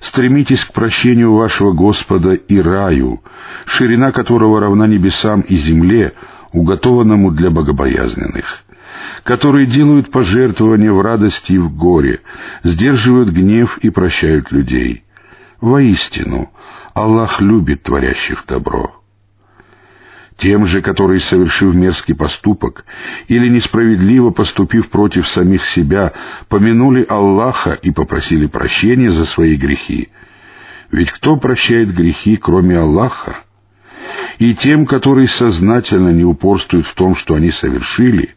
Стремитесь к прощению вашего Господа и раю, ширина которого равна небесам и земле, уготованному для богобоязненных, которые делают пожертвования в радости и в горе, сдерживают гнев и прощают людей. Воистину, Аллах любит творящих добро. Тем же, которые, совершив мерзкий поступок или несправедливо поступив против самих себя, помянули Аллаха и попросили прощения за свои грехи. Ведь кто прощает грехи, кроме Аллаха? И тем, которые сознательно не упорствуют в том, что они совершили,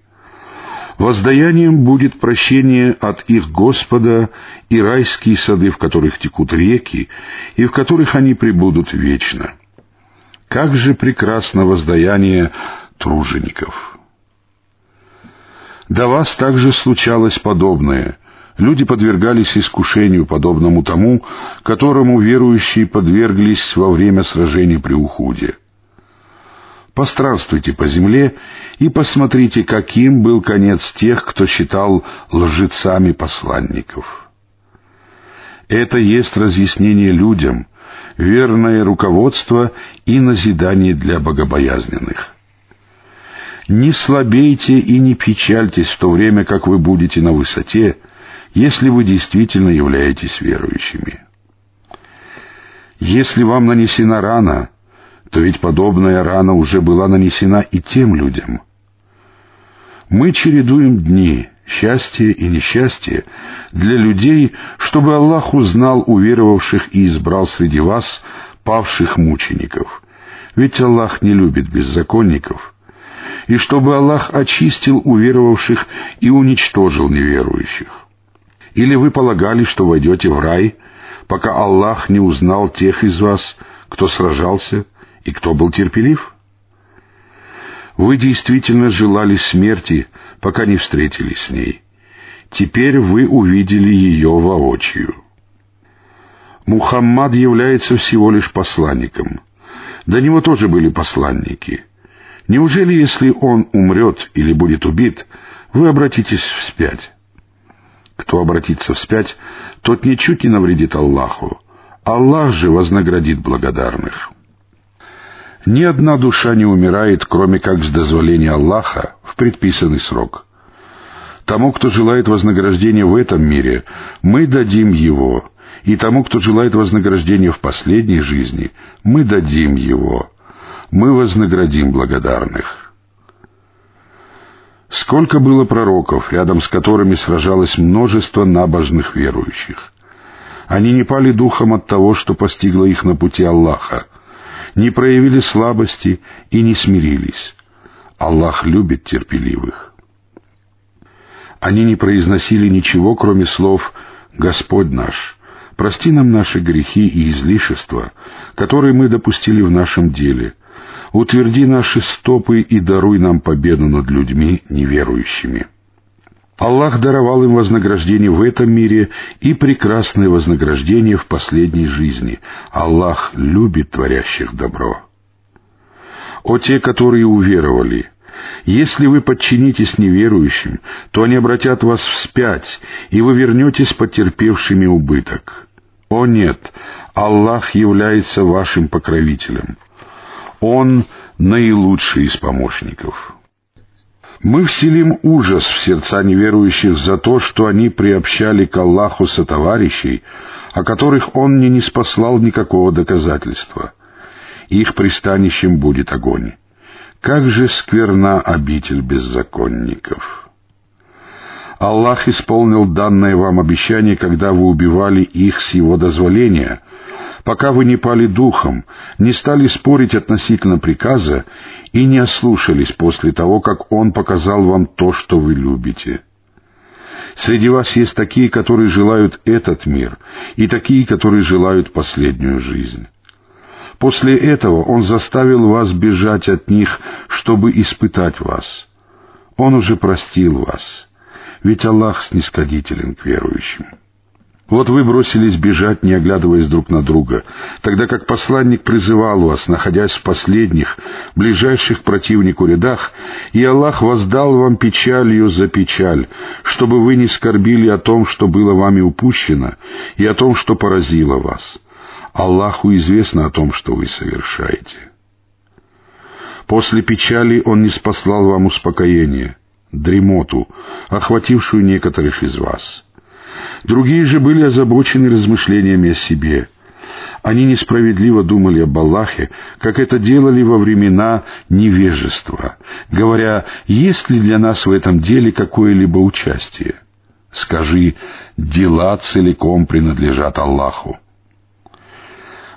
воздаянием будет прощение от их Господа и райские сады, в которых текут реки, и в которых они пребудут вечно. Как же прекрасно воздаяние тружеников! До вас также случалось подобное. Люди подвергались искушению, подобному тому, которому верующие подверглись во время сражений при Ухуде. Постранствуйте по земле и посмотрите, каким был конец тех, кто считал лжецами посланников. Это есть разъяснение людям, верное руководство и назидание для богобоязненных. Не слабейте и не печальтесь в то время, как вы будете на высоте, если вы действительно являетесь верующими. Если вам нанесена рана, то ведь подобная рана уже была нанесена и тем людям. Мы чередуем дни, счастье и несчастье для людей, чтобы Аллах узнал уверовавших и избрал среди вас павших мучеников. Ведь Аллах не любит беззаконников. И чтобы Аллах очистил уверовавших и уничтожил неверующих. Или вы полагали, что войдете в рай, пока Аллах не узнал тех из вас, кто сражался и кто был терпелив? Вы действительно желали смерти, пока не встретились с ней. Теперь вы увидели ее воочию. Мухаммад является всего лишь посланником. До него тоже были посланники. Неужели, если он умрет или будет убит, вы обратитесь вспять? Кто обратится вспять, тот ничуть не навредит Аллаху. Аллах же вознаградит благодарных. Ни одна душа не умирает, кроме как с дозволения Аллаха в предписанный срок. Тому, кто желает вознаграждения в этом мире, мы дадим его, и тому, кто желает вознаграждения в последней жизни, мы дадим его. мы вознаградим благодарных. Сколько было пророков, рядом с которыми сражалось множество набожных верующих. Они не пали духом от того, что постигло их на пути Аллаха, не проявили слабости и не смирились. Аллах любит терпеливых. Они не произносили ничего, кроме слов «Господь наш, прости нам наши грехи и излишества, которые мы допустили в нашем деле. Утверди наши стопы и даруй нам победу над людьми неверующими». Аллах даровал им вознаграждение в этом мире и прекрасное вознаграждение в последней жизни. Аллах любит творящих добро. О те, которые уверовали! Если вы подчинитесь неверующим, то они обратят вас вспять, и вы вернетесь потерпевшими убыток. О нет, Аллах является вашим покровителем. Он наилучший из помощников. Мы вселим ужас в сердца неверующих за то, что они приобщали к Аллаху сотоварищей, о которых Он не неспослал никакого доказательства. Их пристанищем будет огонь. Как же скверна обитель беззаконников! Аллах исполнил данное вам обещание, когда вы убивали их с Его дозволения, пока вы не пали духом, не стали спорить относительно приказа и не ослушались после того, как Он показал вам то, что вы любите. Среди вас есть такие, которые желают этот мир, и такие, которые желают последнюю жизнь. После этого Он заставил вас бежать от них, чтобы испытать вас. Он уже простил вас, ведь Аллах снисходителен к верующим. Вот вы бросились бежать, не оглядываясь друг на друга, тогда как посланник призывал вас, находясь в последних, ближайших к противнику рядах, и Аллах воздал вам печалью за печаль, чтобы вы не скорбили о том, что было вами упущено, и о том, что поразило вас. Аллаху известно о том, что вы совершаете. После печали Он не спаслал вам успокоение, дремоту, охватившую некоторых из вас — Другие же были озабочены размышлениями о себе. Они несправедливо думали об Аллахе, как это делали во времена невежества, говоря, есть ли для нас в этом деле какое-либо участие. Скажи, дела целиком принадлежат Аллаху.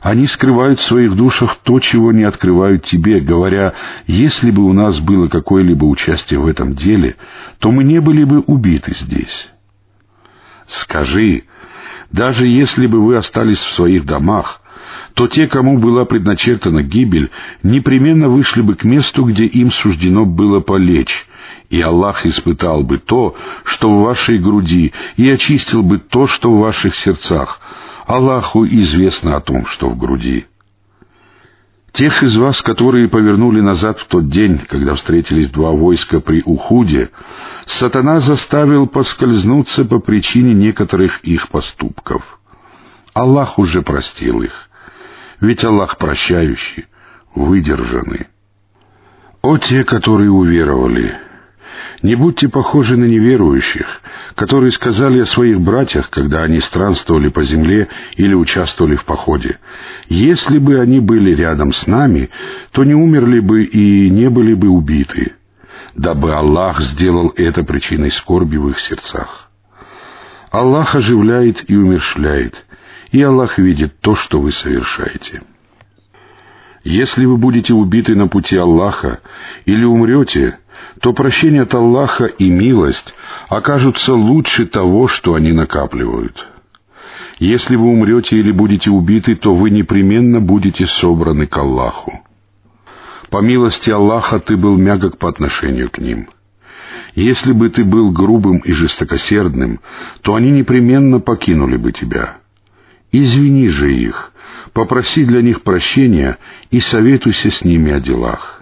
Они скрывают в своих душах то, чего не открывают тебе, говоря, если бы у нас было какое-либо участие в этом деле, то мы не были бы убиты здесь. Скажи, даже если бы вы остались в своих домах, то те, кому была предначертана гибель, непременно вышли бы к месту, где им суждено было полечь, и Аллах испытал бы то, что в вашей груди, и очистил бы то, что в ваших сердцах. Аллаху известно о том, что в груди. Тех из вас, которые повернули назад в тот день, когда встретились два войска при Ухуде, сатана заставил поскользнуться по причине некоторых их поступков. Аллах уже простил их, ведь Аллах прощающий, выдержанный. О те, которые уверовали! Не будьте похожи на неверующих, которые сказали о своих братьях, когда они странствовали по земле или участвовали в походе. Если бы они были рядом с нами, то не умерли бы и не были бы убиты, дабы Аллах сделал это причиной скорби в их сердцах. Аллах оживляет и умершляет, и Аллах видит то, что вы совершаете. Если вы будете убиты на пути Аллаха или умрете, то прощение от Аллаха и милость окажутся лучше того, что они накапливают. Если вы умрете или будете убиты, то вы непременно будете собраны к Аллаху. По милости Аллаха ты был мягок по отношению к ним. Если бы ты был грубым и жестокосердным, то они непременно покинули бы тебя. Извини же их, попроси для них прощения и советуйся с ними о делах.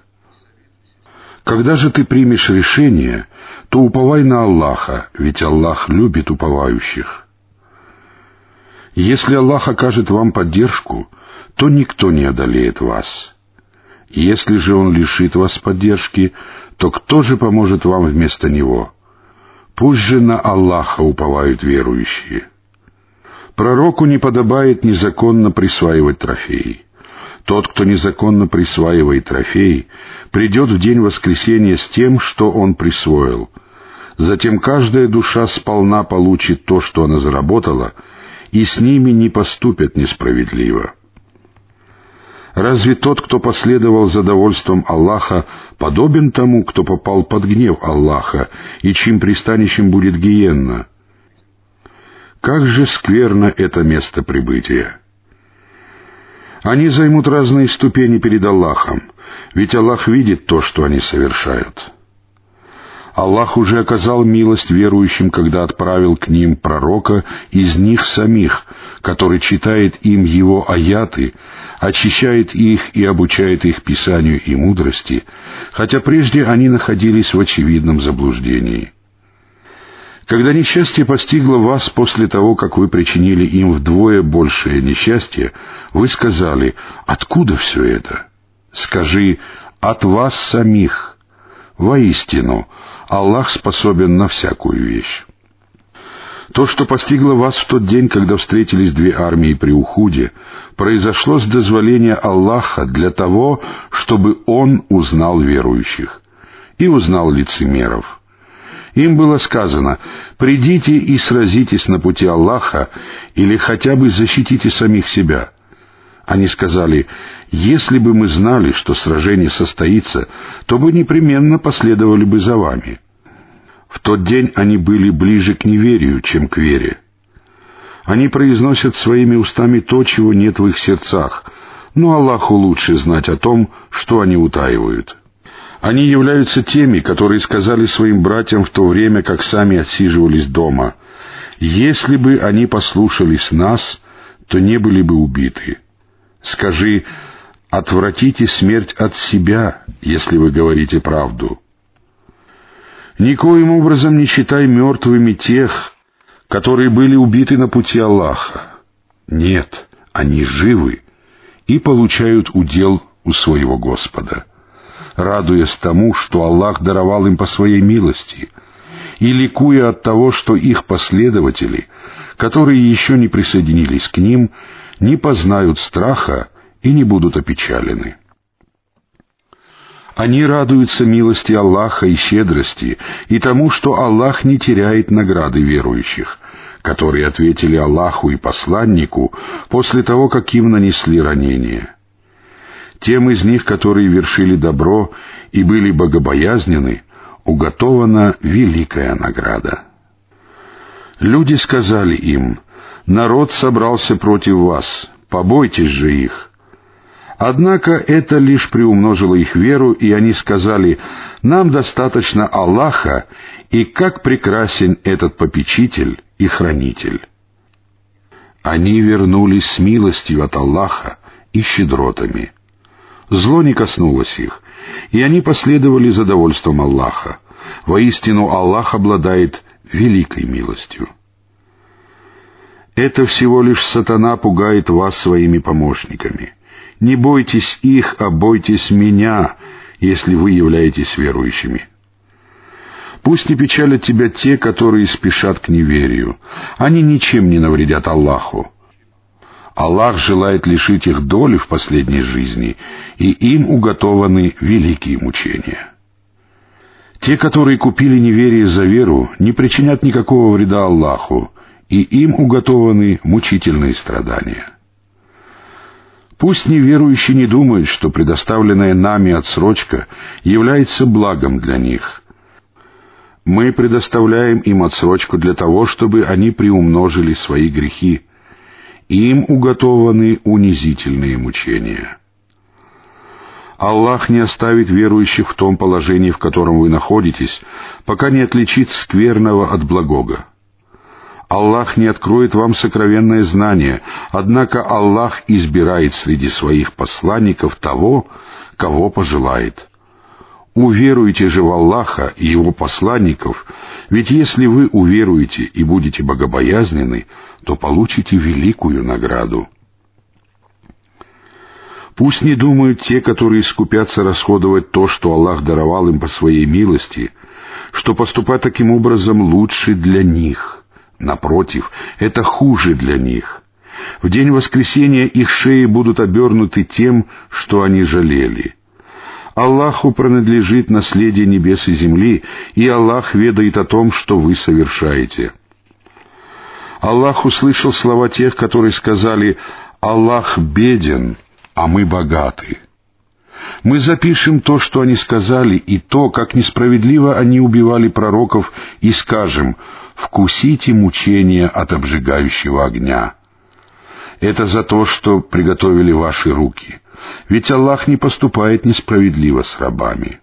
Когда же ты примешь решение, то уповай на Аллаха, ведь Аллах любит уповающих. Если Аллах окажет вам поддержку, то никто не одолеет вас. Если же Он лишит вас поддержки, то кто же поможет вам вместо Него? Пусть же на Аллаха уповают верующие. Пророку не подобает незаконно присваивать трофеи. Тот, кто незаконно присваивает трофей, придет в день воскресения с тем, что он присвоил. Затем каждая душа сполна получит то, что она заработала, и с ними не поступят несправедливо. Разве тот, кто последовал за довольством Аллаха, подобен тому, кто попал под гнев Аллаха, и чьим пристанищем будет гиенна? Как же скверно это место прибытия! Они займут разные ступени перед Аллахом, ведь Аллах видит то, что они совершают. Аллах уже оказал милость верующим, когда отправил к ним пророка из них самих, который читает им его аяты, очищает их и обучает их писанию и мудрости, хотя прежде они находились в очевидном заблуждении. Когда несчастье постигло вас после того, как вы причинили им вдвое большее несчастье, вы сказали, откуда все это? Скажи, от вас самих. Воистину, Аллах способен на всякую вещь. То, что постигло вас в тот день, когда встретились две армии при Ухуде, произошло с дозволения Аллаха для того, чтобы Он узнал верующих и узнал лицемеров. Им было сказано, «Придите и сразитесь на пути Аллаха или хотя бы защитите самих себя». Они сказали, «Если бы мы знали, что сражение состоится, то бы непременно последовали бы за вами». В тот день они были ближе к неверию, чем к вере. Они произносят своими устами то, чего нет в их сердцах, но Аллаху лучше знать о том, что они утаивают. Они являются теми, которые сказали своим братьям в то время, как сами отсиживались дома, «Если бы они послушались нас, то не были бы убиты». Скажи, отвратите смерть от себя, если вы говорите правду. Никоим образом не считай мертвыми тех, которые были убиты на пути Аллаха. Нет, они живы и получают удел у своего Господа, радуясь тому, что Аллах даровал им по своей милости, и ликуя от того, что их последователи, которые еще не присоединились к ним, не познают страха и не будут опечалены. Они радуются милости Аллаха и щедрости, и тому, что Аллах не теряет награды верующих, которые ответили Аллаху и посланнику после того, как им нанесли ранение. Тем из них, которые вершили добро и были богобоязнены, уготована великая награда. Люди сказали им, народ собрался против вас, побойтесь же их. Однако это лишь приумножило их веру, и они сказали, «Нам достаточно Аллаха, и как прекрасен этот попечитель и хранитель». Они вернулись с милостью от Аллаха и щедротами. Зло не коснулось их, и они последовали за довольством Аллаха. Воистину Аллах обладает великой милостью. Это всего лишь сатана пугает вас своими помощниками. Не бойтесь их, а бойтесь меня, если вы являетесь верующими. Пусть не печалят тебя те, которые спешат к неверию. Они ничем не навредят Аллаху. Аллах желает лишить их доли в последней жизни, и им уготованы великие мучения. Те, которые купили неверие за веру, не причинят никакого вреда Аллаху, и им уготованы мучительные страдания. Пусть неверующие не думают, что предоставленная нами отсрочка является благом для них. Мы предоставляем им отсрочку для того, чтобы они приумножили свои грехи. Им уготованы унизительные мучения. Аллах не оставит верующих в том положении, в котором вы находитесь, пока не отличит скверного от благого. Аллах не откроет вам сокровенное знание, однако Аллах избирает среди своих посланников того, кого пожелает. Уверуйте же в Аллаха и Его посланников, ведь если вы уверуете и будете богобоязнены, то получите великую награду. Пусть не думают те, которые скупятся расходовать то, что Аллах даровал им по своей милости, что поступать таким образом лучше для них. Напротив, это хуже для них. В день воскресения их шеи будут обернуты тем, что они жалели. Аллаху принадлежит наследие небес и земли, и Аллах ведает о том, что вы совершаете. Аллах услышал слова тех, которые сказали «Аллах беден, а мы богаты». Мы запишем то, что они сказали, и то, как несправедливо они убивали пророков, и скажем «Вкусите мучения от обжигающего огня». Это за то, что приготовили ваши руки. Ведь Аллах не поступает несправедливо с рабами.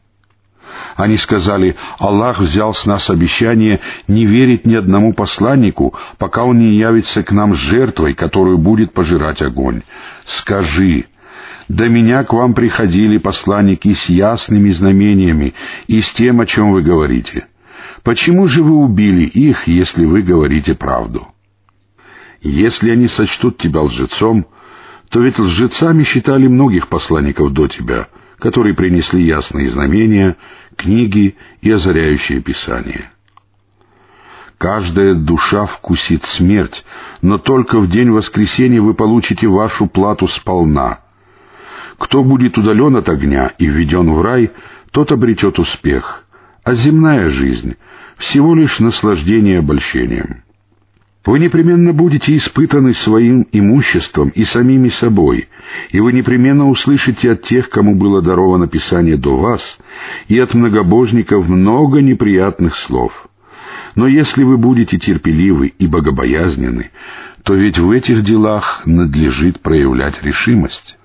Они сказали, Аллах взял с нас обещание не верить ни одному посланнику, пока он не явится к нам с жертвой, которую будет пожирать огонь. Скажи, до меня к вам приходили посланники с ясными знамениями и с тем, о чем вы говорите. Почему же вы убили их, если вы говорите правду? Если они сочтут тебя лжецом, то ведь лжецами считали многих посланников до тебя, которые принесли ясные знамения, книги и озаряющие Писание. Каждая душа вкусит смерть, но только в день воскресения вы получите вашу плату сполна. Кто будет удален от огня и введен в рай, тот обретет успех, а земная жизнь — всего лишь наслаждение обольщением. Вы непременно будете испытаны своим имуществом и самими собой, и вы непременно услышите от тех, кому было даровано Писание до вас, и от многобожников много неприятных слов. Но если вы будете терпеливы и богобоязнены, то ведь в этих делах надлежит проявлять решимость.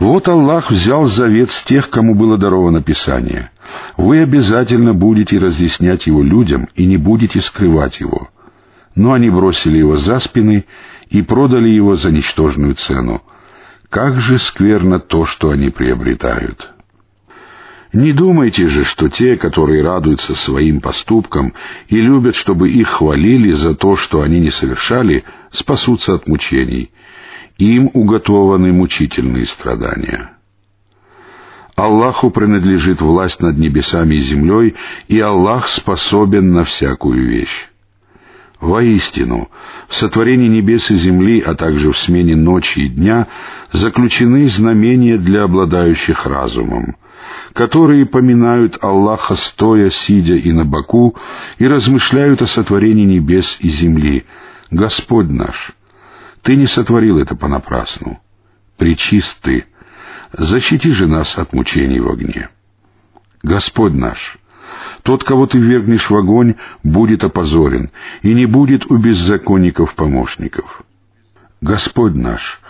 Вот Аллах взял завет с тех, кому было даровано Писание. Вы обязательно будете разъяснять его людям и не будете скрывать его — но они бросили его за спины и продали его за ничтожную цену. Как же скверно то, что они приобретают. Не думайте же, что те, которые радуются своим поступкам и любят, чтобы их хвалили за то, что они не совершали, спасутся от мучений. Им уготованы мучительные страдания. Аллаху принадлежит власть над небесами и землей, и Аллах способен на всякую вещь. Воистину, в сотворении небес и земли, а также в смене ночи и дня, заключены знамения для обладающих разумом, которые поминают Аллаха стоя, сидя и на боку, и размышляют о сотворении небес и земли. Господь наш, Ты не сотворил это понапрасну. Причист Ты, защити же нас от мучений в огне. Господь наш, тот, кого ты вергнешь в огонь, будет опозорен, и не будет у беззаконников помощников. Господь наш,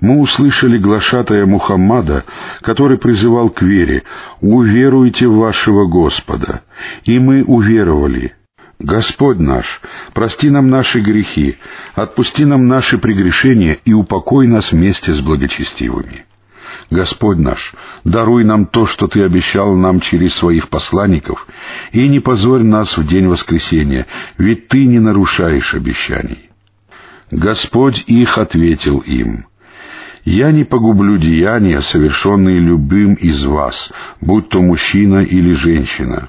мы услышали глашатая Мухаммада, который призывал к вере, «Уверуйте в вашего Господа», и мы уверовали. Господь наш, прости нам наши грехи, отпусти нам наши прегрешения и упокой нас вместе с благочестивыми. Господь наш, даруй нам то, что Ты обещал нам через своих посланников, и не позорь нас в день воскресения, ведь Ты не нарушаешь обещаний». Господь их ответил им, «Я не погублю деяния, совершенные любым из вас, будь то мужчина или женщина.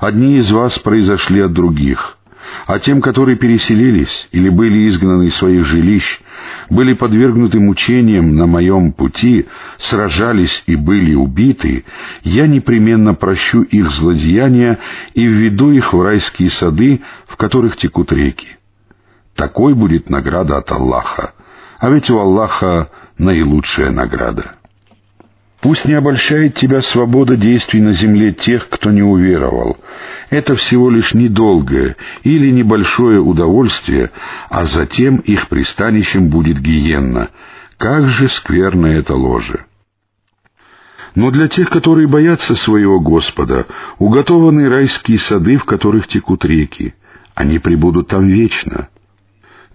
Одни из вас произошли от других, а тем, которые переселились или были изгнаны из своих жилищ, были подвергнуты мучениям на моем пути, сражались и были убиты, я непременно прощу их злодеяния и введу их в райские сады, в которых текут реки. Такой будет награда от Аллаха, а ведь у Аллаха наилучшая награда. Пусть не обольщает тебя свобода действий на земле тех, кто не уверовал. Это всего лишь недолгое или небольшое удовольствие, а затем их пристанищем будет гиенна. Как же скверно это ложе! Но для тех, которые боятся своего Господа, уготованы райские сады, в которых текут реки. Они пребудут там вечно.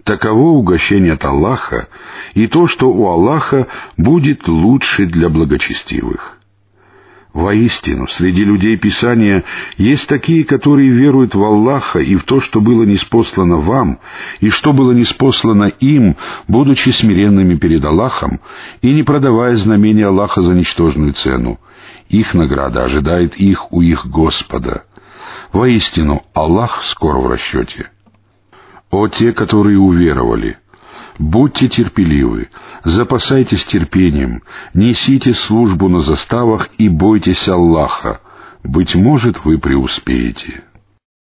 Таково угощение от Аллаха, и то, что у Аллаха будет лучше для благочестивых. Воистину, среди людей Писания есть такие, которые веруют в Аллаха и в то, что было неспослано вам, и что было неспослано им, будучи смиренными перед Аллахом и не продавая знамения Аллаха за ничтожную цену. Их награда ожидает их у их Господа. Воистину, Аллах скоро в расчете. «О те, которые уверовали! Будьте терпеливы, запасайтесь терпением, несите службу на заставах и бойтесь Аллаха. Быть может, вы преуспеете.